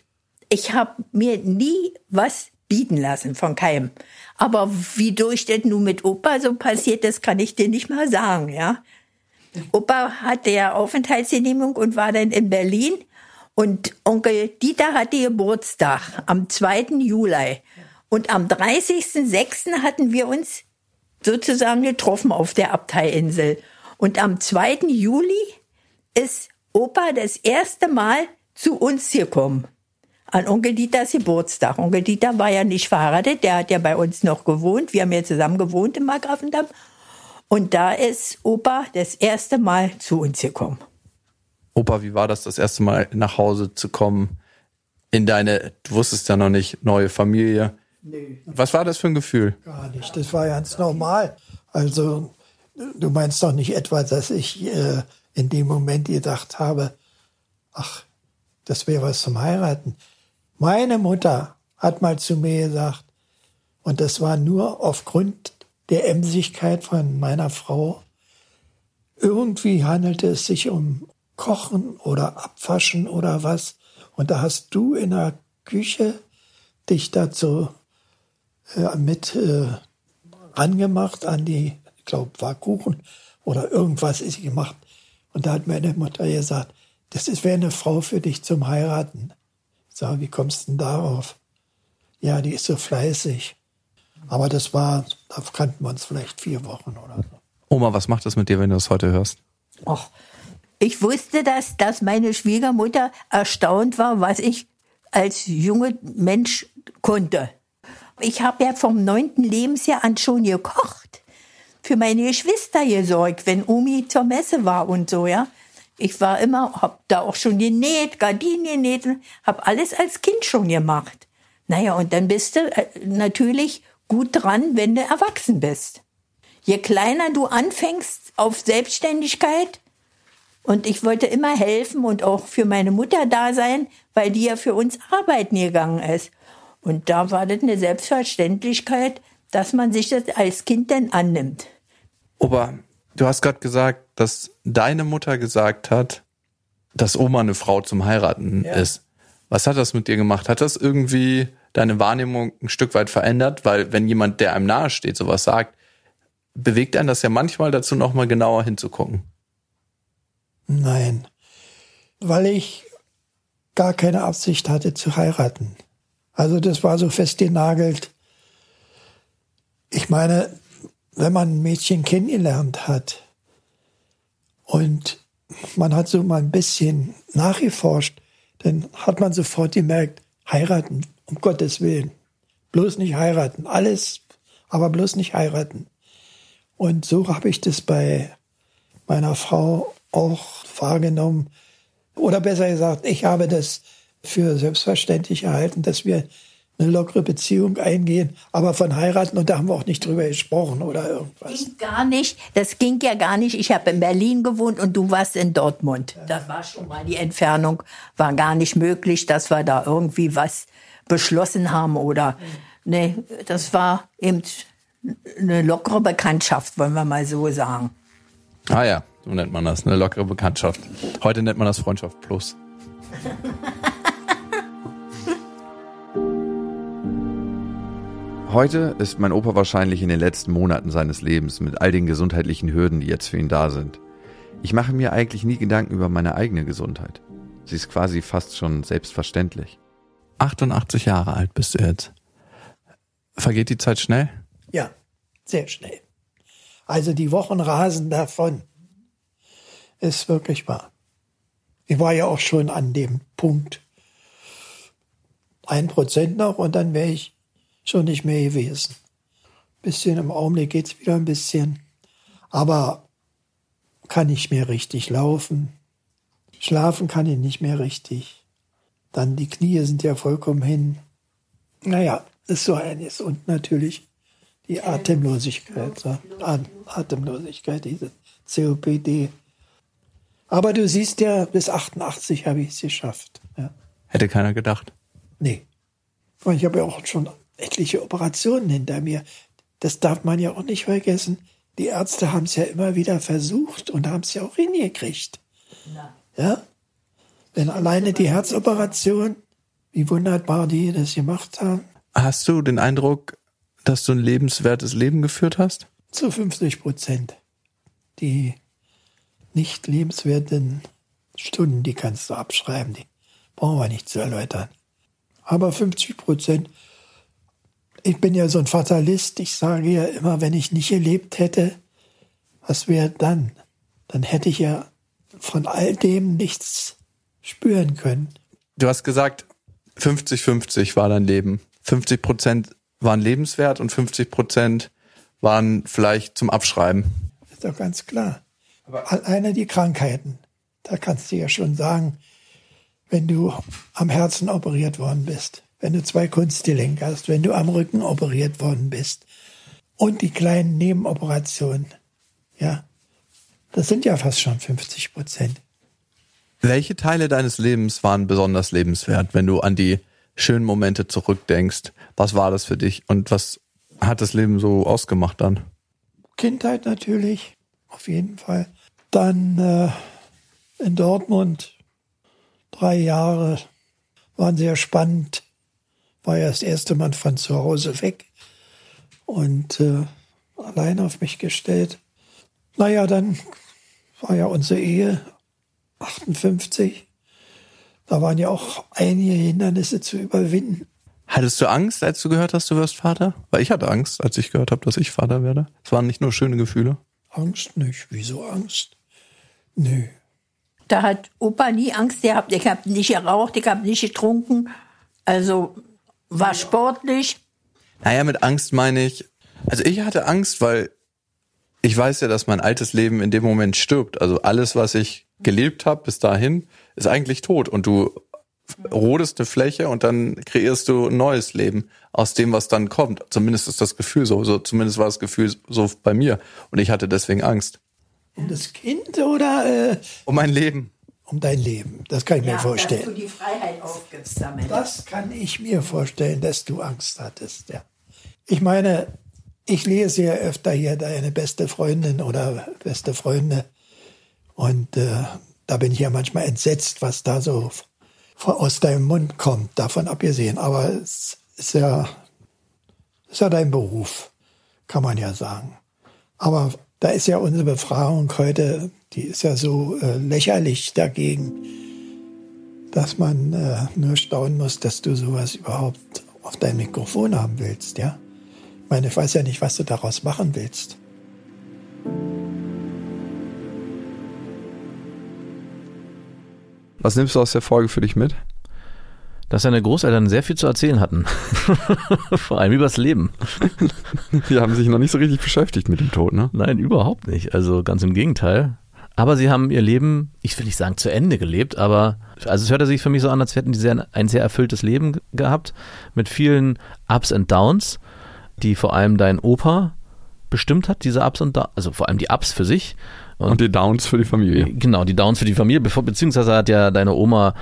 ich habe mir nie was bieten lassen von keinem. Aber wie durch das nun mit Opa so passiert, das kann ich dir nicht mal sagen, ja. Opa hatte ja Aufenthaltsgenehmigung und war dann in Berlin. Und Onkel Dieter hatte Geburtstag am 2. Juli. Und am 30.06. hatten wir uns sozusagen getroffen auf der Abteiinsel. Und am 2. Juli ist Opa das erste Mal zu uns gekommen. An Onkel Dieters Geburtstag. Onkel Dieter war ja nicht verheiratet, der hat ja bei uns noch gewohnt. Wir haben ja zusammen gewohnt im Markgrafendamm. Und da ist Opa das erste Mal zu uns gekommen. Opa, wie war das, das erste Mal nach Hause zu kommen? In deine, du wusstest ja noch nicht, neue Familie. Nee. Was war das für ein Gefühl? Gar nicht. Das war ganz normal. Also, du meinst doch nicht etwa, dass ich äh, in dem Moment gedacht habe, ach, das wäre was zum Heiraten. Meine Mutter hat mal zu mir gesagt, und das war nur aufgrund der Emsigkeit von meiner Frau. Irgendwie handelte es sich um Kochen oder Abwaschen oder was. Und da hast du in der Küche dich dazu äh, mit äh, angemacht an die, ich glaube, war Kuchen oder irgendwas ist gemacht. Und da hat meine Mutter gesagt, das ist wäre eine Frau für dich zum Heiraten. Ich sage, wie kommst du denn darauf? Ja, die ist so fleißig. Aber das war, da kannten wir uns vielleicht vier Wochen oder so. Oma, was macht das mit dir, wenn du das heute hörst? Och, ich wusste das, dass meine Schwiegermutter erstaunt war, was ich als junger Mensch konnte. Ich habe ja vom neunten Lebensjahr an schon gekocht. Für meine Geschwister gesorgt, wenn Omi zur Messe war und so, ja. Ich war immer, hab da auch schon genäht, Gardinen genäht, hab alles als Kind schon gemacht. Naja, und dann bist du äh, natürlich gut dran, wenn du erwachsen bist. Je kleiner du anfängst auf Selbstständigkeit, Und ich wollte immer helfen und auch für meine Mutter da sein, weil die ja für uns arbeiten gegangen ist. Und da war das eine Selbstverständlichkeit, dass man sich das als Kind dann annimmt. Opa, du hast gerade gesagt, dass deine Mutter gesagt hat, dass Oma eine Frau zum Heiraten Ja. ist. Was hat das mit dir gemacht? Hat das irgendwie deine Wahrnehmung ein Stück weit verändert? Weil wenn jemand, der einem nahe steht, sowas sagt, bewegt einen das ja manchmal dazu, nochmal genauer hinzugucken. Nein, weil ich gar keine Absicht hatte zu heiraten. Also das war so festgenagelt. Ich meine, wenn man ein Mädchen kennengelernt hat und man hat so mal ein bisschen nachgeforscht, dann hat man sofort gemerkt, heiraten, um Gottes Willen. Bloß nicht heiraten. Alles, aber bloß nicht heiraten. Und so habe ich das bei meiner Frau auch wahrgenommen. Oder besser gesagt, ich habe das für selbstverständlich erhalten, dass wir eine lockere Beziehung eingehen, aber von heiraten, und da haben wir auch nicht drüber gesprochen oder irgendwas. Ging gar nicht. Das ging ja gar nicht. Ich habe in Berlin gewohnt und du warst in Dortmund. Das war schon mal die Entfernung, war gar nicht möglich, dass wir da irgendwie was beschlossen haben oder nee, das war eben eine lockere Bekanntschaft, wollen wir mal so sagen. Ah ja, so nennt man das, eine lockere Bekanntschaft. Heute nennt man das Freundschaft Plus. Heute ist mein Opa wahrscheinlich in den letzten Monaten seines Lebens mit all den gesundheitlichen Hürden, die jetzt für ihn da sind. Ich mache mir eigentlich nie Gedanken über meine eigene Gesundheit. Sie ist quasi fast schon selbstverständlich. 88 Jahre alt bist du jetzt. Vergeht die Zeit schnell? Ja, sehr schnell. Also die Wochen rasen davon. Ist wirklich wahr. Ich war ja auch schon an dem Punkt. Ein Prozent noch und dann wäre ich schon nicht mehr gewesen. Bisschen im Augenblick geht's wieder ein bisschen. Aber kann nicht mehr richtig laufen. Schlafen kann ich nicht mehr richtig. Dann die Knie sind ja vollkommen hin. Naja, ist so eines. Und natürlich die Atemlosigkeit. So. At- Atemlosigkeit, diese COPD. Aber du siehst ja, bis 88 habe ich es geschafft. Ja. Hätte keiner gedacht. Nee. Ich habe ja auch schon etliche Operationen hinter mir. Das darf man ja auch nicht vergessen. Die Ärzte haben es ja immer wieder versucht und haben es ja auch hingekriegt. Ja? Denn alleine die Herzoperation, wie wunderbar die das gemacht haben, Hast du den Eindruck, dass du ein lebenswertes Leben geführt hast? zu 50 Prozent. Die nicht lebenswerten Stunden, die kannst du abschreiben, die brauchen wir nicht zu erläutern. Aber 50 Prozent, ich bin ja so ein Fatalist, ich sage ja immer, wenn ich nicht gelebt hätte, was wäre dann? Dann hätte ich ja von all dem nichts spüren können. Du hast gesagt, 50-50 war dein Leben. 50 Prozent waren lebenswert und 50 Prozent waren vielleicht zum Abschreiben. Ist doch ganz klar. Alleine die Krankheiten. Da kannst du ja schon sagen, wenn du am Herzen operiert worden bist, wenn du zwei Kunstgelenke hast, wenn du am Rücken operiert worden bist und die kleinen Nebenoperationen. Ja, das sind ja fast schon 50 Prozent. Welche Teile deines Lebens waren besonders lebenswert, wenn du an die schönen Momente zurückdenkst? Was war das für dich und was hat das Leben so ausgemacht dann? Kindheit natürlich, auf jeden Fall. Dann äh, in Dortmund drei Jahre waren sehr spannend. War ja das erste Mal von zu Hause weg und äh, allein auf mich gestellt. Naja, dann war ja unsere Ehe 58. Da waren ja auch einige Hindernisse zu überwinden. Hattest du Angst, als du gehört hast, du wirst Vater? Weil ich hatte Angst, als ich gehört habe, dass ich Vater werde. Es waren nicht nur schöne Gefühle. Angst nicht. Wieso Angst? Nö. Da hat Opa nie Angst gehabt. Ich habe nicht geraucht, ich habe nicht getrunken. Also war sportlich. Naja, mit Angst meine ich, also ich hatte Angst, weil ich weiß ja, dass mein altes Leben in dem Moment stirbt. Also alles, was ich gelebt habe bis dahin, ist eigentlich tot. Und du rodest eine Fläche und dann kreierst du ein neues Leben aus dem, was dann kommt. Zumindest ist das Gefühl so. so zumindest war das Gefühl so bei mir. Und ich hatte deswegen Angst. Um das Kind oder äh, Um mein Leben. Um dein Leben? Das kann ich mir Dass du vorstellen. die Freiheit aufgibst damit. Das kann ich mir vorstellen, dass du Angst hattest. Ja. Ich meine, ich lese ja öfter hier deine beste Freundin oder beste Freunde. Und äh, da bin ich ja manchmal entsetzt, was da so aus deinem Mund kommt, davon abgesehen. Aber es ist ja, ist ja dein Beruf, kann man ja sagen. Aber da ist ja unsere Befragung heute, die ist ja so äh, lächerlich dagegen, dass man äh, nur staunen muss, dass du sowas überhaupt auf deinem Mikrofon haben willst, ja? Ich meine, ich weiß ja nicht, was du daraus machen willst. Was nimmst du aus der Folge für dich mit? Dass seine Großeltern sehr viel zu erzählen hatten. Vor allem übers Leben. Die haben sich noch nicht so richtig beschäftigt mit dem Tod, ne? Nein, überhaupt nicht. Also ganz im Gegenteil. Aber sie haben ihr Leben, ich will nicht sagen zu Ende gelebt, aber also es hörte sich für mich so an, als hätten die sehr, ein sehr erfülltes Leben ge- gehabt mit vielen Ups und Downs, die vor allem dein Opa bestimmt hat, diese Ups und Downs, also vor allem die Ups für sich. Und die Downs für die Familie. Genau, die Downs für die Familie, beziehungsweise hat ja deine Oma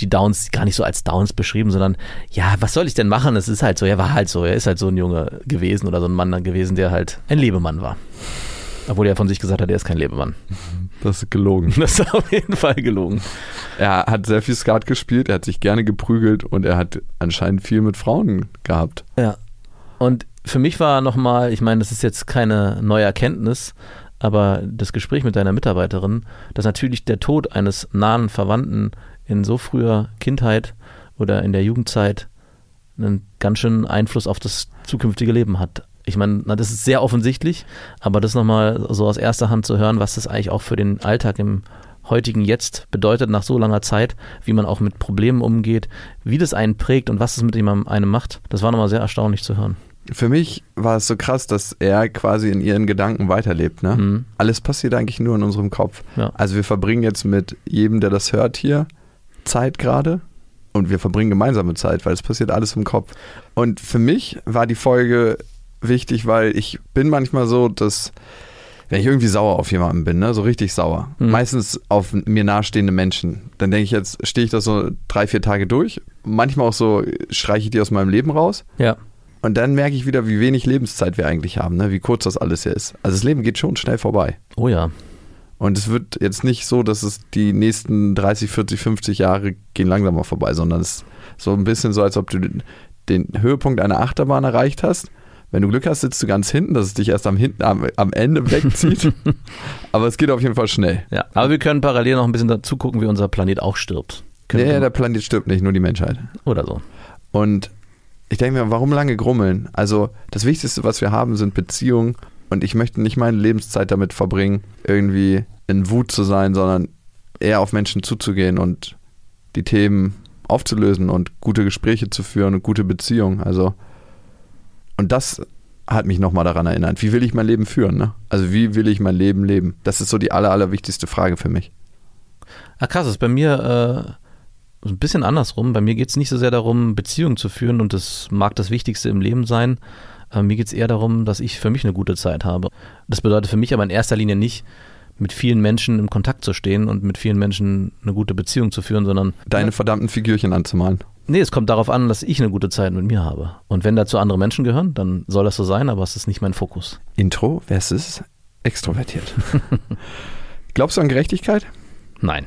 die Downs gar nicht so als Downs beschrieben, sondern ja, was soll ich denn machen? Es ist halt so, er war halt so, er ist halt so ein Junge gewesen oder so ein Mann gewesen, der halt ein Lebemann war. Obwohl er von sich gesagt hat, er ist kein Lebemann. Das ist gelogen. Das ist auf jeden Fall gelogen. Er hat sehr viel Skat gespielt, er hat sich gerne geprügelt und er hat anscheinend viel mit Frauen gehabt. Ja. Und für mich war nochmal, ich meine, das ist jetzt keine neue Erkenntnis, aber das Gespräch mit deiner Mitarbeiterin, dass natürlich der Tod eines nahen Verwandten in so früher Kindheit oder in der Jugendzeit einen ganz schönen Einfluss auf das zukünftige Leben hat. Ich meine, na, das ist sehr offensichtlich, aber das nochmal so aus erster Hand zu hören, was das eigentlich auch für den Alltag im heutigen Jetzt bedeutet nach so langer Zeit, wie man auch mit Problemen umgeht, wie das einen prägt und was es mit einem macht, das war nochmal sehr erstaunlich zu hören. Für mich war es so krass, dass er quasi in ihren Gedanken weiterlebt. Ne? Mhm. Alles passiert eigentlich nur in unserem Kopf. Ja. Also wir verbringen jetzt mit jedem, der das hört hier, Zeit gerade. Und wir verbringen gemeinsame Zeit, weil es passiert alles im Kopf. Und für mich war die Folge wichtig, weil ich bin manchmal so, dass wenn ich irgendwie sauer auf jemanden bin, ne, so richtig sauer, Mhm. meistens auf mir nahestehende Menschen, dann denke ich jetzt, stehe ich das so drei, vier Tage durch. Manchmal auch so, streiche ich die aus meinem Leben raus. Ja. Und dann merke ich wieder, wie wenig Lebenszeit wir eigentlich haben, ne? wie kurz das alles hier ist. Also das Leben geht schon schnell vorbei. Oh ja. Und es wird jetzt nicht so, dass es die nächsten 30, 40, 50 Jahre gehen langsamer vorbei, sondern es ist so ein bisschen so, als ob du den, Höhepunkt einer Achterbahn erreicht hast. Wenn du Glück hast, sitzt du ganz hinten, dass es dich erst am, hinten, am, am Ende wegzieht. Aber es geht auf jeden Fall schnell. Ja. Aber wir können parallel noch ein bisschen dazu gucken, wie unser Planet auch stirbt. Können Nee, der Planet stirbt nicht, nur die Menschheit. Oder so. Und ich denke mir, warum lange grummeln? Also das Wichtigste, was wir haben, sind Beziehungen. Und ich möchte nicht meine Lebenszeit damit verbringen, irgendwie in Wut zu sein, sondern eher auf Menschen zuzugehen und die Themen aufzulösen und gute Gespräche zu führen und gute Beziehungen. Also und das hat mich nochmal daran erinnert. Wie will ich mein Leben führen? Ne? Also wie will ich mein Leben leben? Das ist so die aller, allerwichtigste Frage für mich. Ah, krass, ist bei mir äh, ein bisschen andersrum. Bei mir geht es nicht so sehr darum, Beziehungen zu führen und das mag das Wichtigste im Leben sein. Aber mir geht es eher darum, dass ich für mich eine gute Zeit habe. Das bedeutet für mich aber in erster Linie nicht, mit vielen Menschen im Kontakt zu stehen und mit vielen Menschen eine gute Beziehung zu führen, sondern Deine verdammten Figürchen anzumalen. nee, es kommt darauf an, dass ich eine gute Zeit mit mir habe. Und wenn dazu andere Menschen gehören, dann soll das so sein, aber es ist nicht mein Fokus. Intro versus extrovertiert. Glaubst du an Gerechtigkeit? Nein.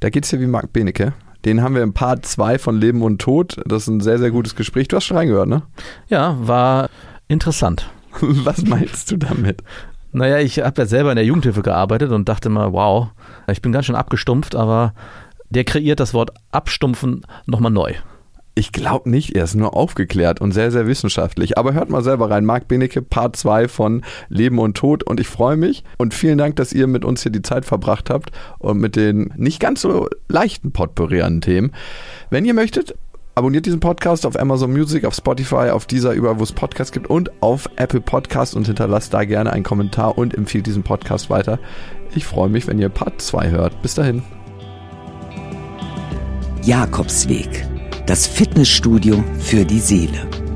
Da geht es ja wie Marc Benecke. Den haben wir im Part 2 von Leben und Tod. Das ist ein sehr, sehr gutes Gespräch. Du hast schon reingehört, ne? Ja, war interessant. Was meinst du damit? Naja, ich habe ja selber in der Jugendhilfe gearbeitet und dachte mal, wow, ich bin ganz schön abgestumpft, aber der kreiert das Wort abstumpfen nochmal neu. Ich glaube nicht, er ist nur aufgeklärt und sehr, sehr wissenschaftlich. Aber hört mal selber rein. Marc Benecke, Part 2 von Leben und Tod. Und ich freue mich. Und vielen Dank, dass ihr mit uns hier die Zeit verbracht habt und mit den nicht ganz so leichten Potpourri Themen. Wenn ihr möchtet, abonniert diesen Podcast auf Amazon Music, auf Spotify, auf dieser überall, wo es Podcasts gibt und auf Apple Podcasts und hinterlasst da gerne einen Kommentar und empfiehlt diesen Podcast weiter. Ich freue mich, wenn ihr Part 2 hört. Bis dahin. Jakobsweg. Das Fitnessstudio für die Seele.